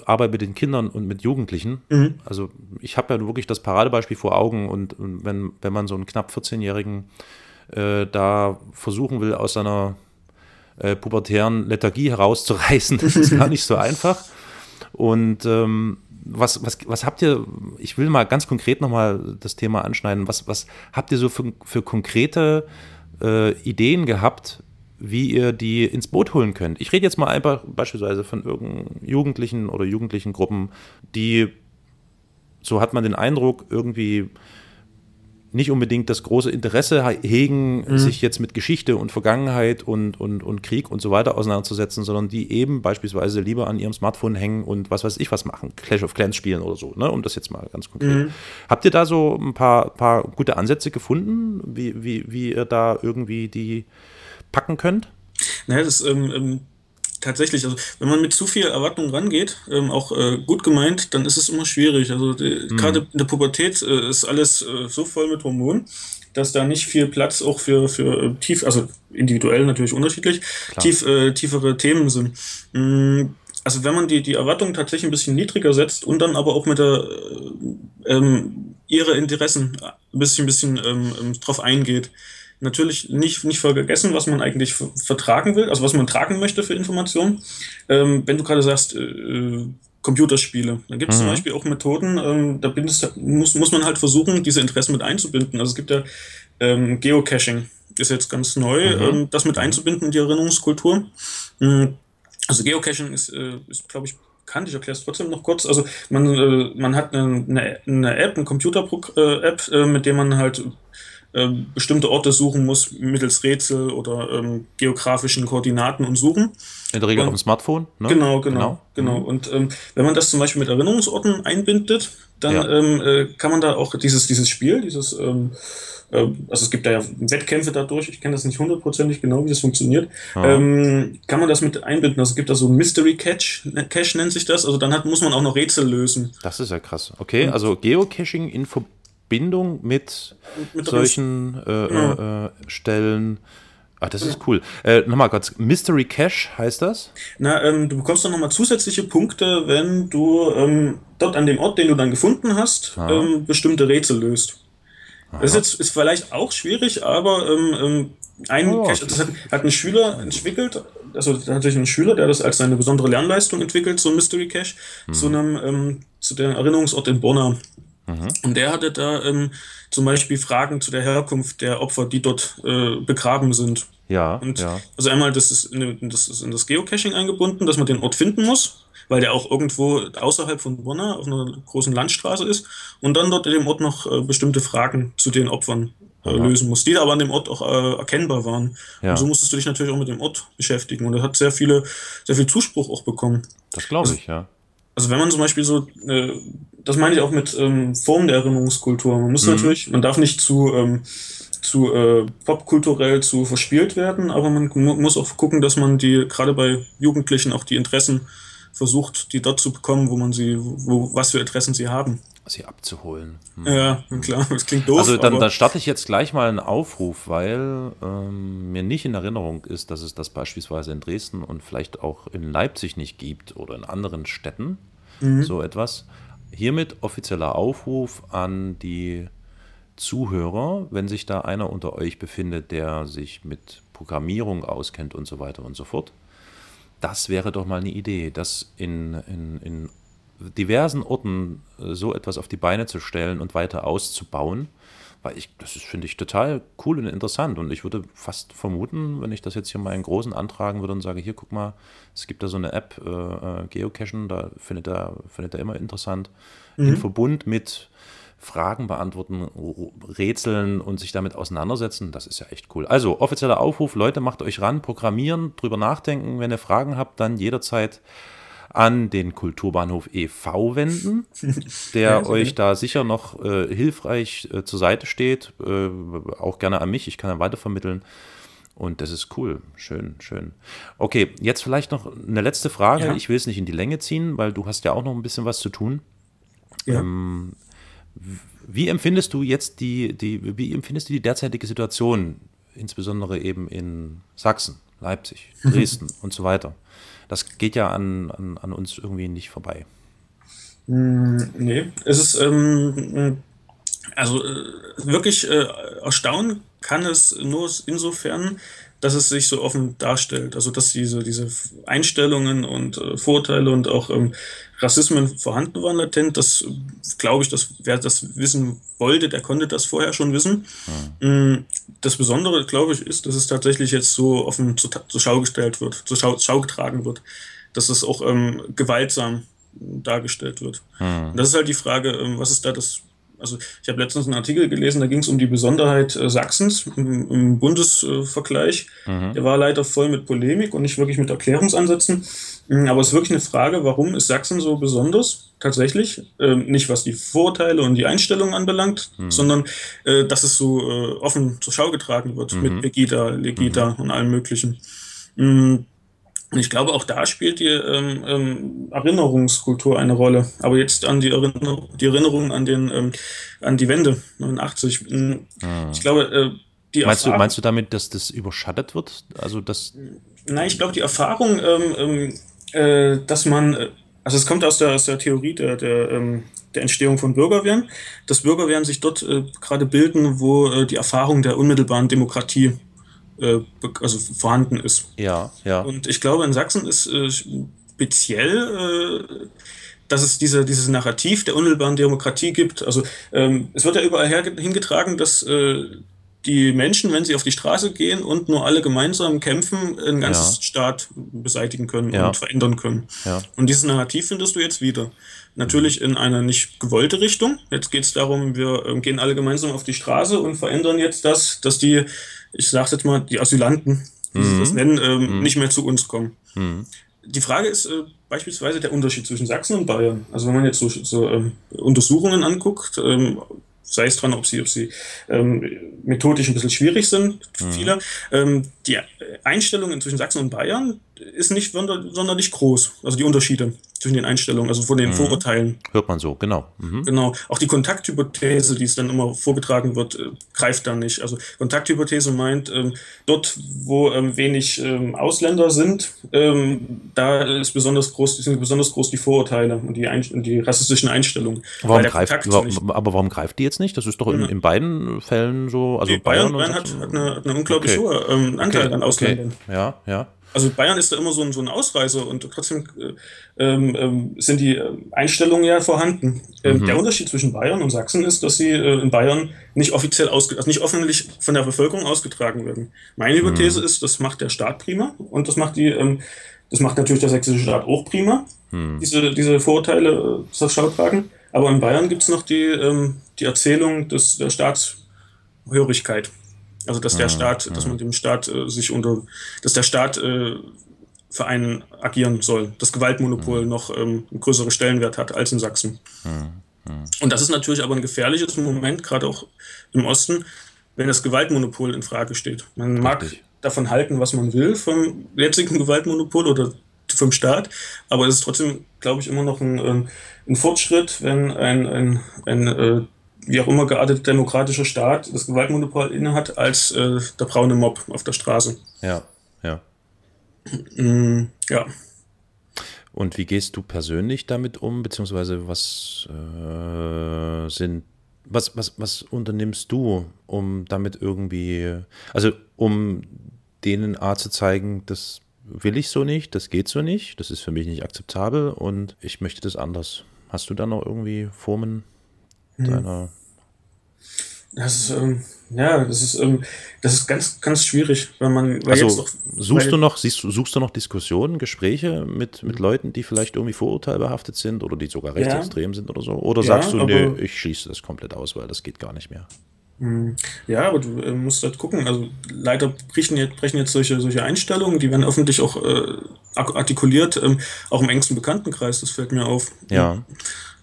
Arbeit mit den Kindern und mit Jugendlichen. Mhm. Also ich habe ja wirklich das Paradebeispiel vor Augen und, und wenn, wenn man so einen knapp 14-jährigen äh, da versuchen will, aus seiner äh, pubertären Lethargie herauszureißen. Das ist gar nicht so einfach. Und ähm, was, was, was habt ihr, ich will mal ganz konkret nochmal das Thema anschneiden, was, was habt ihr so für, für konkrete äh, Ideen gehabt, wie ihr die ins Boot holen könnt? Ich rede jetzt mal einfach beispielsweise von irgendeinen Jugendlichen oder jugendlichen Gruppen, die, so hat man den Eindruck, irgendwie nicht unbedingt das große Interesse hegen, mhm. sich jetzt mit Geschichte und Vergangenheit und, und, und Krieg und so weiter auseinanderzusetzen, sondern die eben beispielsweise lieber an ihrem Smartphone hängen und was weiß ich was machen, Clash of Clans spielen oder so, ne? um das jetzt mal ganz konkret. Mhm. Habt ihr da so ein paar, paar gute Ansätze gefunden, wie, wie, wie ihr da irgendwie die packen könnt? Naja, das ähm, ähm tatsächlich, also wenn man mit zu viel Erwartung rangeht, ähm, auch äh, gut gemeint, dann ist es immer schwierig. Also mhm. gerade in der Pubertät äh, ist alles äh, so voll mit Hormonen, dass da nicht viel Platz auch für, für äh, tief, also individuell natürlich unterschiedlich, tief, äh, tiefere Themen sind. Mhm. Also wenn man die, die Erwartungen tatsächlich ein bisschen niedriger setzt und dann aber auch mit der äh, ähm, ihre Interessen ein bisschen, ein bisschen ähm, ähm drauf eingeht, natürlich nicht, nicht vergessen, was man eigentlich vertragen will, also was man tragen möchte für Informationen. Ähm, wenn du gerade sagst, äh, Computerspiele, dann gibt es mhm. zum Beispiel auch Methoden, ähm, da bindest, muss, muss man halt versuchen, diese Interessen mit einzubinden. Also es gibt ja ähm, Geocaching, ist jetzt ganz neu, mhm. ähm, das mit einzubinden in die Erinnerungskultur. Mhm. Also Geocaching ist, äh, ist glaube ich, bekannt, ich erkläre es trotzdem noch kurz. Also man, äh, man hat eine, eine App, eine Computer-App, äh, mit der man halt ähm, bestimmte Orte suchen muss mittels Rätsel oder ähm, geografischen Koordinaten und Suchen. In der Regel auf dem Smartphone, ne? Genau, genau, genau. genau. Mhm. Und ähm, wenn man das zum Beispiel mit Erinnerungsorten einbindet, dann ja. ähm, äh, kann man da auch dieses, dieses Spiel, dieses, ähm, äh, also es gibt da ja Wettkämpfe dadurch, ich kenne das nicht hundertprozentig genau, wie das funktioniert, ähm, kann man das mit einbinden. Also es gibt da so ein Mystery Catch, Cache nennt sich das, also dann hat, muss man auch noch Rätsel lösen. Das ist ja krass. Okay, also Geocaching in Verbindung mit, mit solchen äh, ja. äh, Stellen. Ah, das ist cool. Äh, nochmal kurz, Mystery Cache heißt das? Na, ähm, du bekommst dann nochmal zusätzliche Punkte, wenn du ähm, dort an dem Ort, den du dann gefunden hast, ähm, bestimmte Rätsel löst. Aha. Das ist, jetzt, ist vielleicht auch schwierig, aber ähm, ähm, ein oh, Cache, das hat, hat, ein Schüler entwickelt, also tatsächlich ein Schüler, der das als seine besondere Lernleistung entwickelt, so ein Mystery Cache, mhm. zu einem, ähm, zu dem Erinnerungsort in Borna. Mhm. Und der hatte da ähm, zum Beispiel Fragen zu der Herkunft der Opfer, die dort äh, begraben sind. Ja, und ja. Also einmal, das ist, in, das ist in das Geocaching eingebunden, dass man den Ort finden muss, weil der auch irgendwo außerhalb von Bonner auf einer großen Landstraße ist und dann dort in dem Ort noch äh, bestimmte Fragen zu den Opfern äh, lösen muss, die aber an dem Ort auch äh, erkennbar waren. Ja. Und so musstest du dich natürlich auch mit dem Ort beschäftigen und er hat sehr viele, sehr viel Zuspruch auch bekommen. Das glaube also, ich, ja. Also wenn man zum Beispiel so, äh, das meine ich auch mit ähm, Formen der Erinnerungskultur. Man muss mhm. natürlich, man darf nicht zu ähm, zu äh, popkulturell zu verspielt werden, aber man muss auch gucken, dass man die gerade bei Jugendlichen auch die Interessen versucht, die dort zu bekommen, wo man sie, wo, was für Interessen sie haben. Sie abzuholen. Hm. Ja, klar, das klingt doof. Also dann, dann starte ich jetzt gleich mal einen Aufruf, weil ähm, mir nicht in Erinnerung ist, dass es das beispielsweise in Dresden und vielleicht auch in Leipzig nicht gibt oder in anderen Städten mhm. so etwas. Hiermit offizieller Aufruf an die Zuhörer, wenn sich da einer unter euch befindet, der sich mit Programmierung auskennt und so weiter und so fort das wäre doch mal eine Idee, das in, in, in diversen Orten äh, so etwas auf die Beine zu stellen und weiter auszubauen. Weil ich, das finde ich, total cool und interessant. Und ich würde fast vermuten, wenn ich das jetzt hier mal in großen antragen würde und sage, hier, guck mal, es gibt da so eine App, äh, äh Geocachen, da findet er, findet er immer interessant. Mhm. In Verbund mit Fragen beantworten, rätseln und sich damit auseinandersetzen, das ist ja echt cool. Also, offizieller Aufruf, Leute, macht euch ran, programmieren, drüber nachdenken. Wenn ihr Fragen habt, dann jederzeit an den Kulturbahnhof e.V. wenden, der ja, euch da sicher noch äh, hilfreich äh, zur Seite steht. Äh, auch gerne an mich, ich kann dann weitervermitteln. Und das ist cool. Schön, schön. Okay, jetzt vielleicht noch eine letzte Frage. Ja. Ich will es nicht in die Länge ziehen, weil du hast ja auch noch ein bisschen was zu tun. Ja. Ähm, wie empfindest du jetzt die, die, wie empfindest du die derzeitige Situation, insbesondere eben in Sachsen, Leipzig. Dresden und so weiter? Das geht ja an, an, an uns irgendwie nicht vorbei. Mm, nee, es ist ähm, also äh, wirklich äh, erstaunen kann es nur insofern, dass es sich so offen darstellt. Also dass diese, diese Einstellungen und äh, Vorurteile und auch ähm, Rassismen vorhanden waren latent, das glaube ich, dass wer das wissen wollte, der konnte das vorher schon wissen. Mhm. Das Besondere, glaube ich, ist, dass es tatsächlich jetzt so offen zur, zur Schau gestellt wird, zur Schau, Schau, getragen wird, dass es auch ähm, gewaltsam dargestellt wird. Mhm. Das ist halt die Frage, ähm, was ist da das also ich habe letztens einen Artikel gelesen, da ging es um die Besonderheit äh, Sachsens im, im Bundesvergleich. Mhm. Der war leider voll mit Polemik und nicht wirklich mit Erklärungsansätzen. Mhm, aber es ist wirklich eine Frage, warum ist Sachsen so besonders? Tatsächlich. Ähm, nicht was die Vorurteile und die Einstellungen anbelangt, mhm. sondern äh, dass es so äh, offen zur Schau getragen wird mhm. mit Pegida, Legida mhm. und allem Möglichen. Mhm. Und ich glaube, auch da spielt die ähm, ähm, Erinnerungskultur eine Rolle. Aber jetzt an die, Erinner die Erinnerung an, den, ähm, an die Wende 89. Mhm. Ah. Ich glaube, äh, die meinst, du, meinst du damit, dass das überschattet wird? Also das Nein, ich glaube, die Erfahrung, ähm, ähm, äh, dass man, äh, also es kommt aus der, aus der Theorie der, der, ähm, der Entstehung von Bürgerwehren, dass Bürgerwehren sich dort äh, gerade bilden, wo äh, die Erfahrung der unmittelbaren Demokratie äh, also vorhanden ist. Ja, ja. Und ich glaube, in Sachsen ist äh, speziell, äh, dass es diese, dieses Narrativ der unmittelbaren Demokratie gibt. Also ähm, es wird ja überall hingetragen, dass äh, die Menschen, wenn sie auf die Straße gehen und nur alle gemeinsam kämpfen, ein ganzes ja. Staat beseitigen können ja. und verändern können. Ja. Und dieses Narrativ findest du jetzt wieder. Natürlich in einer nicht gewollte Richtung. Jetzt geht es darum, wir äh, gehen alle gemeinsam auf die Straße und verändern jetzt das, dass die ich sage jetzt mal, die Asylanten, wie mhm. sie das nennen, ähm, mhm. nicht mehr zu uns kommen. Mhm. Die Frage ist äh, beispielsweise der Unterschied zwischen Sachsen und Bayern. Also wenn man jetzt so, so ähm, Untersuchungen anguckt, ähm, sei es dran, ob sie, ob sie ähm, methodisch ein bisschen schwierig sind, mhm. viele. Ähm, die Einstellungen zwischen Sachsen und Bayern ist nicht sonderlich groß, also die Unterschiede zwischen den Einstellungen, also von den mhm. Vorurteilen. Hört man so, genau. Mhm. Genau. Auch die Kontakthypothese, die es dann immer vorgetragen wird, äh, greift da nicht. Also Kontakthypothese meint, ähm, dort, wo ähm, wenig ähm, Ausländer sind, ähm, da ist besonders groß, sind besonders groß die Vorurteile und die, Ein die rassistischen Einstellungen. Warum greift, aber warum greift die jetzt nicht? Das ist doch in, in beiden Fällen so. Also Bayern, Bayern, Bayern hat, hat, eine, hat eine unglaublich okay. hohe ähm, Anteil okay. an Ausländern. Okay. Ja, ja. Also Bayern ist da immer so ein, so ein Ausreißer und trotzdem äh, ähm, ähm sind die äh, Einstellungen ja vorhanden. Ähm, mhm. Der Unterschied zwischen Bayern und Sachsen ist, dass sie äh, in Bayern nicht offiziell ausge also nicht öffentlich von der Bevölkerung ausgetragen werden. Meine mhm. Hypothese mhm. ist, das macht der Staat prima und das macht die, ähm, das macht natürlich der sächsische Staat auch prima, mhm. diese, diese Vorurteile äh, zur Schau tragen. Aber in Bayern gibt es noch die, ähm, die Erzählung des, der Staatshörigkeit. Also dass der mhm. Staat, dass man dem Staat äh, sich unter, dass der Staat äh, für einen agieren soll, das Gewaltmonopol mhm. noch ähm, einen größeren Stellenwert hat als in Sachsen. Mhm. Und das ist natürlich aber ein gefährliches Moment, gerade auch im Osten, wenn das Gewaltmonopol in Frage steht. Man mag Richtig. davon halten, was man will vom jetzigen Gewaltmonopol oder vom Staat, aber es ist trotzdem, glaube ich, immer noch ein, ähm, ein Fortschritt, wenn ein, ein, ein, ein äh, wie auch immer geartete demokratischer Staat das Gewaltmonopol innehat als äh, der braune Mob auf der Straße. Ja, ja. Mm, ja. Und wie gehst du persönlich damit um, beziehungsweise was äh, sind, was, was, was unternimmst du, um damit irgendwie, also um denen A zu zeigen, das will ich so nicht, das geht so nicht, das ist für mich nicht akzeptabel und ich möchte das anders. Hast du da noch irgendwie Formen hm. deiner das ist, ähm, ja, das ist, ähm, das ist ganz, ganz schwierig, weil man, weil also, jetzt noch, suchst du noch, siehst, suchst du noch Diskussionen, Gespräche mit, mit Leuten, die vielleicht irgendwie vorurteilbehaftet sind oder die sogar rechtsextrem ja. sind oder so? Oder ja, sagst du, nee, ich schließe das komplett aus, weil das geht gar nicht mehr? Hm. Ja, aber du äh, musst halt gucken. Also leider brechen jetzt, brechen jetzt solche, solche Einstellungen, die werden öffentlich auch äh, artikuliert, ähm, auch im engsten Bekanntenkreis, das fällt mir auf. Ja.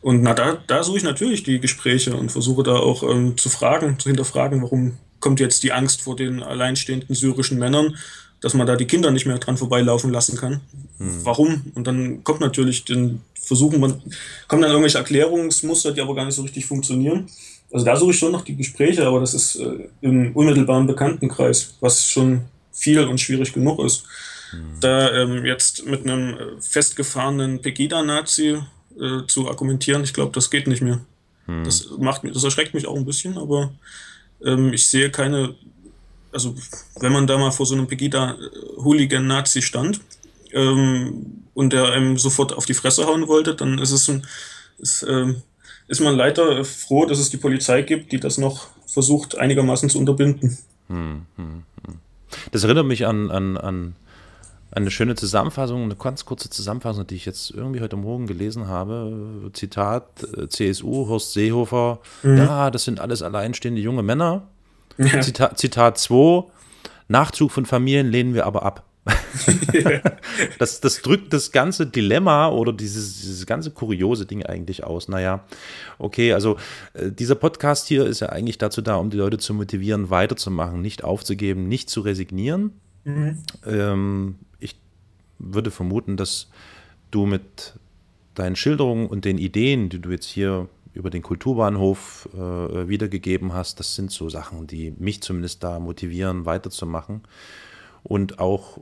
Und na, da, da suche ich natürlich die Gespräche und versuche da auch ähm, zu fragen, zu hinterfragen, warum kommt jetzt die Angst vor den alleinstehenden syrischen Männern, dass man da die Kinder nicht mehr dran vorbeilaufen lassen kann. Hm. Warum? Und dann kommt natürlich den Versuchen, man, kommen dann irgendwelche Erklärungsmuster, die aber gar nicht so richtig funktionieren. Also da suche ich schon noch die Gespräche, aber das ist äh, im unmittelbaren Bekanntenkreis, was schon viel und schwierig genug ist. Hm. Da ähm, jetzt mit einem äh, festgefahrenen Pegida-Nazi äh, zu argumentieren. Ich glaube, das geht nicht mehr. Hm. Das macht das erschreckt mich auch ein bisschen, aber ähm, ich sehe keine, also wenn man da mal vor so einem Pegida-Hooligan-Nazi stand ähm, und der einem sofort auf die Fresse hauen wollte, dann ist es ein, ist, ähm, ist man leider froh, dass es die Polizei gibt, die das noch versucht einigermaßen zu unterbinden. Hm, hm, hm. Das erinnert mich an, an, an eine schöne Zusammenfassung, eine ganz kurze Zusammenfassung, die ich jetzt irgendwie heute Morgen gelesen habe. Zitat äh, CSU, Horst Seehofer. Mhm. Ja, das sind alles alleinstehende junge Männer. Ja. Zitat, Zitat 2. Nachzug von Familien lehnen wir aber ab. das, das drückt das ganze Dilemma oder dieses, dieses ganze kuriose Ding eigentlich aus. Naja, okay, also äh, dieser Podcast hier ist ja eigentlich dazu da, um die Leute zu motivieren, weiterzumachen, nicht aufzugeben, nicht zu resignieren. Mhm. Ähm, würde vermuten, dass du mit deinen Schilderungen und den Ideen, die du jetzt hier über den Kulturbahnhof äh, wiedergegeben hast, das sind so Sachen, die mich zumindest da motivieren, weiterzumachen und auch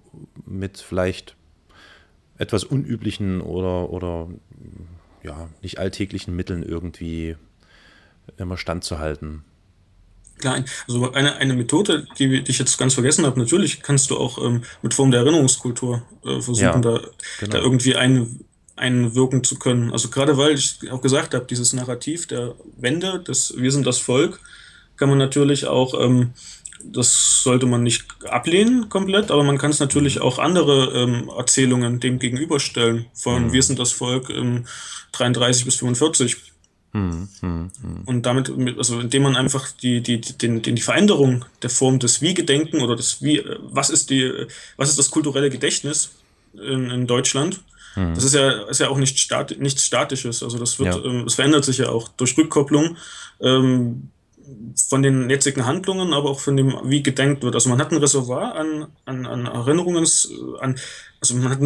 mit vielleicht etwas unüblichen oder, oder ja, nicht alltäglichen Mitteln irgendwie immer standzuhalten. Klar, also eine, eine Methode, die, die ich jetzt ganz vergessen habe, natürlich kannst du auch ähm, mit Form der Erinnerungskultur äh, versuchen, ja, da, genau. da irgendwie ein, einwirken zu können. Also gerade weil ich auch gesagt habe, dieses Narrativ der Wende, das Wir sind das Volk, kann man natürlich auch, ähm, das sollte man nicht ablehnen komplett, aber man kann es natürlich mhm. auch andere ähm, Erzählungen dem gegenüberstellen, von mhm. Wir sind das Volk im 33 bis 45. Hm, hm, hm. Und damit, also indem man einfach die, die, den, den, die Veränderung der Form des Wie-Gedenken oder des Wie, was ist die, was ist das kulturelle Gedächtnis in, in Deutschland? Hm. Das ist ja, ist ja auch nicht stat, nichts Statisches. Also das wird, ja. ähm, es verändert sich ja auch durch Rückkopplung ähm, von den jetzigen Handlungen, aber auch von dem, wie gedenkt wird. Also man hat ein Reservoir an, an, an Erinnerungen, an, also man hat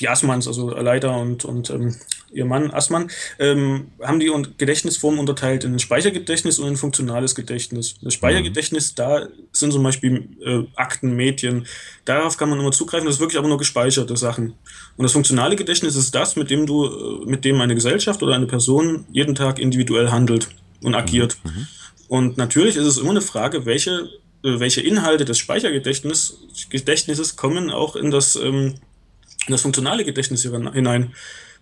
die Asmans, also Leiter und, und ähm, ihr Mann Assmann, ähm, haben die Gedächtnisformen unterteilt in ein Speichergedächtnis und ein funktionales Gedächtnis. Das Speichergedächtnis, da sind zum Beispiel äh, Akten, Medien, darauf kann man immer zugreifen, das ist wirklich aber nur gespeicherte Sachen. Und das funktionale Gedächtnis ist das, mit dem du, äh, mit dem eine Gesellschaft oder eine Person jeden Tag individuell handelt und agiert. Mhm. Und natürlich ist es immer eine Frage, welche äh, welche Inhalte des Speichergedächtnisses Gedächtnisses kommen auch in das, ähm, in das funktionale Gedächtnis hinein.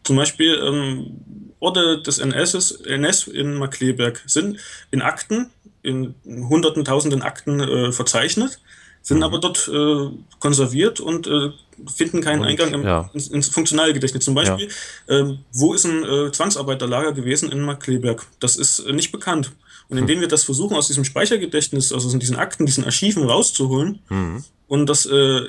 Zum Beispiel ähm, Orte des NS, NS in Markleberg sind in Akten, in hunderten, tausenden Akten äh, verzeichnet, sind mhm. aber dort äh, konserviert und äh, finden keinen und, Eingang im, ja. ins, ins, funktionale Gedächtnis. Zum Beispiel, ja. ähm, wo ist ein äh, Zwangsarbeiterlager gewesen in Markleberg? Das ist äh, nicht bekannt. Und indem wir das versuchen, aus diesem Speichergedächtnis, also aus diesen Akten, diesen Archiven rauszuholen mhm. und das äh,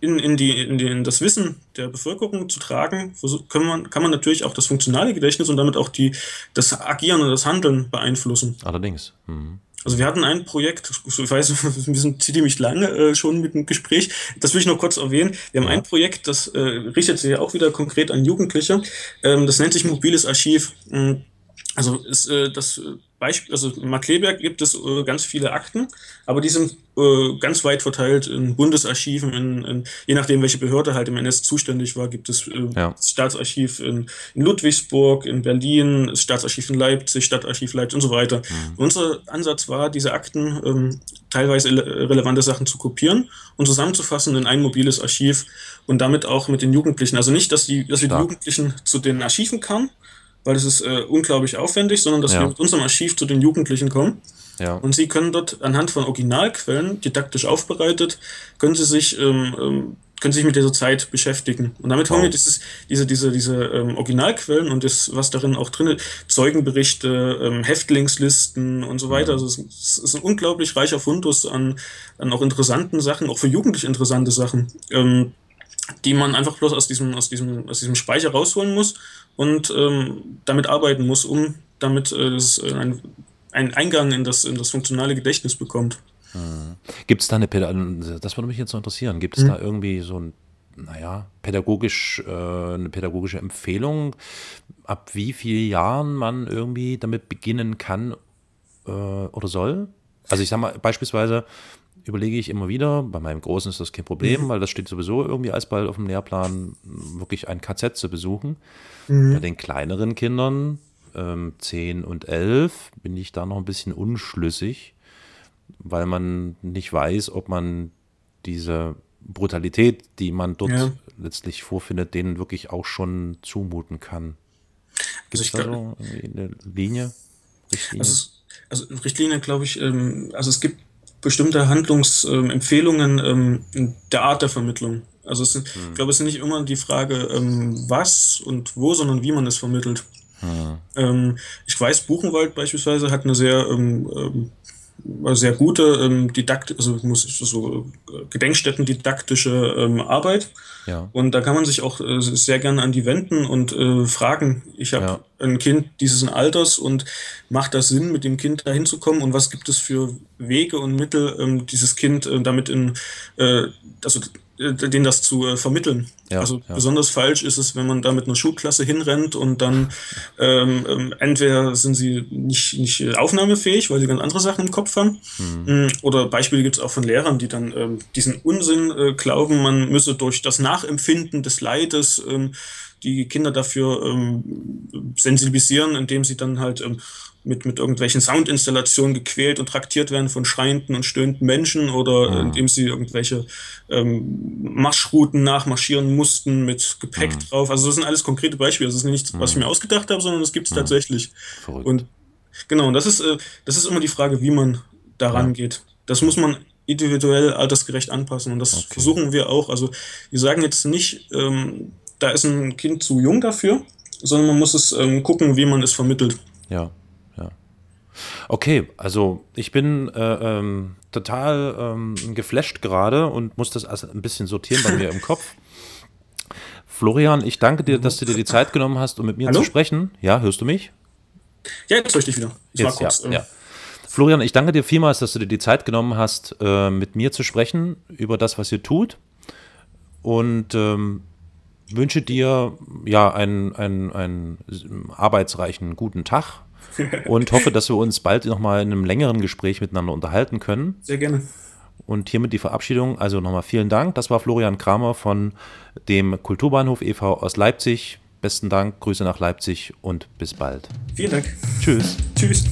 in, in, die, in, die, in das Wissen der Bevölkerung zu tragen, kann man, kann man natürlich auch das funktionale Gedächtnis und damit auch die, das Agieren und das Handeln beeinflussen. Allerdings. Mhm. Also wir hatten ein Projekt, ich weiß, wir sind ziemlich lange äh, schon mit dem Gespräch, das will ich noch kurz erwähnen. Wir haben ein Projekt, das äh, richtet sich ja auch wieder konkret an Jugendliche, ähm, das nennt sich mobiles Archiv. Hm, also ist äh, das Beispiel, also in Markleberg gibt es äh, ganz viele Akten, aber die sind äh, ganz weit verteilt in Bundesarchiven, in, in, je nachdem, welche Behörde halt im NS zuständig war, gibt es äh, ja. das Staatsarchiv in, in, Ludwigsburg, in Berlin, das Staatsarchiv in Leipzig, Stadtarchiv Leipzig und so weiter. Mhm. Unser Ansatz war, diese Akten, ähm, teilweise relevante Sachen zu kopieren und zusammenzufassen in ein mobiles Archiv und damit auch mit den Jugendlichen. Also nicht, dass, die, dass wir die Jugendlichen zu den Archiven kamen, weil es ist äh, unglaublich aufwendig, sondern dass ja. wir mit unserem Archiv zu den Jugendlichen kommen. Ja. Und sie können dort anhand von Originalquellen, didaktisch aufbereitet, können sie sich, ähm, ähm, können sich mit dieser Zeit beschäftigen. Und damit wow. haben wir dieses, diese, diese, diese ähm, Originalquellen und das, was darin auch drin ist, Zeugenberichte, ähm, Häftlingslisten und so weiter. Ja. Also es, es, ist ein unglaublich reicher Fundus an, an auch interessanten Sachen, auch für Jugendliche interessante Sachen. Die man einfach bloß aus diesem, aus diesem, aus diesem Speicher rausholen muss und ähm, damit arbeiten muss, um damit äh, das, äh, ein, einen Eingang in das, in das funktionale Gedächtnis bekommt. Hm. Gibt es da eine Pädagogik, das würde mich jetzt so interessieren, gibt es hm. da irgendwie so ein, naja, pädagogisch, äh, eine pädagogische Empfehlung, ab wie vielen Jahren man irgendwie damit beginnen kann äh, oder soll? Also ich sag mal, beispielsweise, überlege ich immer wieder. Bei meinem Großen ist das kein Problem, mhm. weil das steht sowieso irgendwie alsbald auf dem Lehrplan, wirklich ein KZ zu besuchen. Mhm. Bei den kleineren Kindern, ähm, 10 und 11, bin ich da noch ein bisschen unschlüssig, weil man nicht weiß, ob man diese Brutalität, die man dort ja. letztlich vorfindet, denen wirklich auch schon zumuten kann. Gibt es also da so eine Linie? Richtlinie? Also, also Richtlinie, glaube ich, ähm, also es gibt bestimmte Handlungsempfehlungen ähm, in der Art der Vermittlung. Also es, hm. ich glaube, es ist nicht immer die Frage, ähm, was und wo, sondern wie man es vermittelt. Hm. Ähm, ich weiß, Buchenwald beispielsweise hat eine sehr ähm, ähm sehr gute ähm, Didakt also muss so äh, Gedenkstätten-didaktische ähm, Arbeit. Ja. Und da kann man sich auch äh, sehr gerne an die wenden und äh, fragen. Ich habe ja. ein Kind dieses Alters und macht das Sinn, mit dem Kind dahin zu kommen und was gibt es für Wege und Mittel, ähm, dieses Kind äh, damit in, äh, also äh, denen das zu äh, vermitteln. Ja, also ja. besonders falsch ist es, wenn man da mit einer Schulklasse hinrennt und dann ähm, ähm, entweder sind sie nicht, nicht aufnahmefähig, weil sie ganz andere Sachen im Kopf haben. Mhm. Mm, oder Beispiele gibt es auch von Lehrern, die dann ähm, diesen Unsinn äh, glauben, man müsse durch das Nachempfinden des Leides ähm, die Kinder dafür ähm, sensibilisieren, indem sie dann halt ähm, mit, mit irgendwelchen Soundinstallationen gequält und traktiert werden von schreienden und stöhnenden Menschen oder mhm. indem sie irgendwelche ähm, Marschrouten nachmarschieren mussten mit Gepäck mhm. drauf. Also das sind alles konkrete Beispiele. Das ist nichts, was ich mir ausgedacht habe, sondern das gibt es mhm. tatsächlich. Verrückt. Und genau, und das ist, äh, das ist immer die Frage, wie man daran ja. geht. Das muss man individuell altersgerecht anpassen und das okay. versuchen wir auch. Also wir sagen jetzt nicht, ähm, da ist ein Kind zu jung dafür, sondern man muss es ähm, gucken, wie man es vermittelt. Ja, Okay, also ich bin äh, ähm, total ähm, geflasht gerade und muss das also ein bisschen sortieren bei mir im Kopf. Florian, ich danke dir, dass du dir die Zeit genommen hast, um mit mir Hallo? zu sprechen. Ja, hörst du mich? Ja, jetzt höre ich dich wieder. Ich jetzt, kurz, ja, ähm, ja. Florian, ich danke dir vielmals, dass du dir die Zeit genommen hast, äh, mit mir zu sprechen über das, was ihr tut. Und ähm, wünsche dir ja einen, einen, einen arbeitsreichen guten Tag und hoffe, dass wir uns bald nochmal in einem längeren Gespräch miteinander unterhalten können. Sehr gerne. Und hiermit die Verabschiedung. Also nochmal vielen Dank. Das war Florian Kramer von dem Kulturbahnhof e.V. aus Leipzig. Besten Dank, Grüße nach Leipzig und bis bald. Vielen Dank. Tschüss. Tschüss.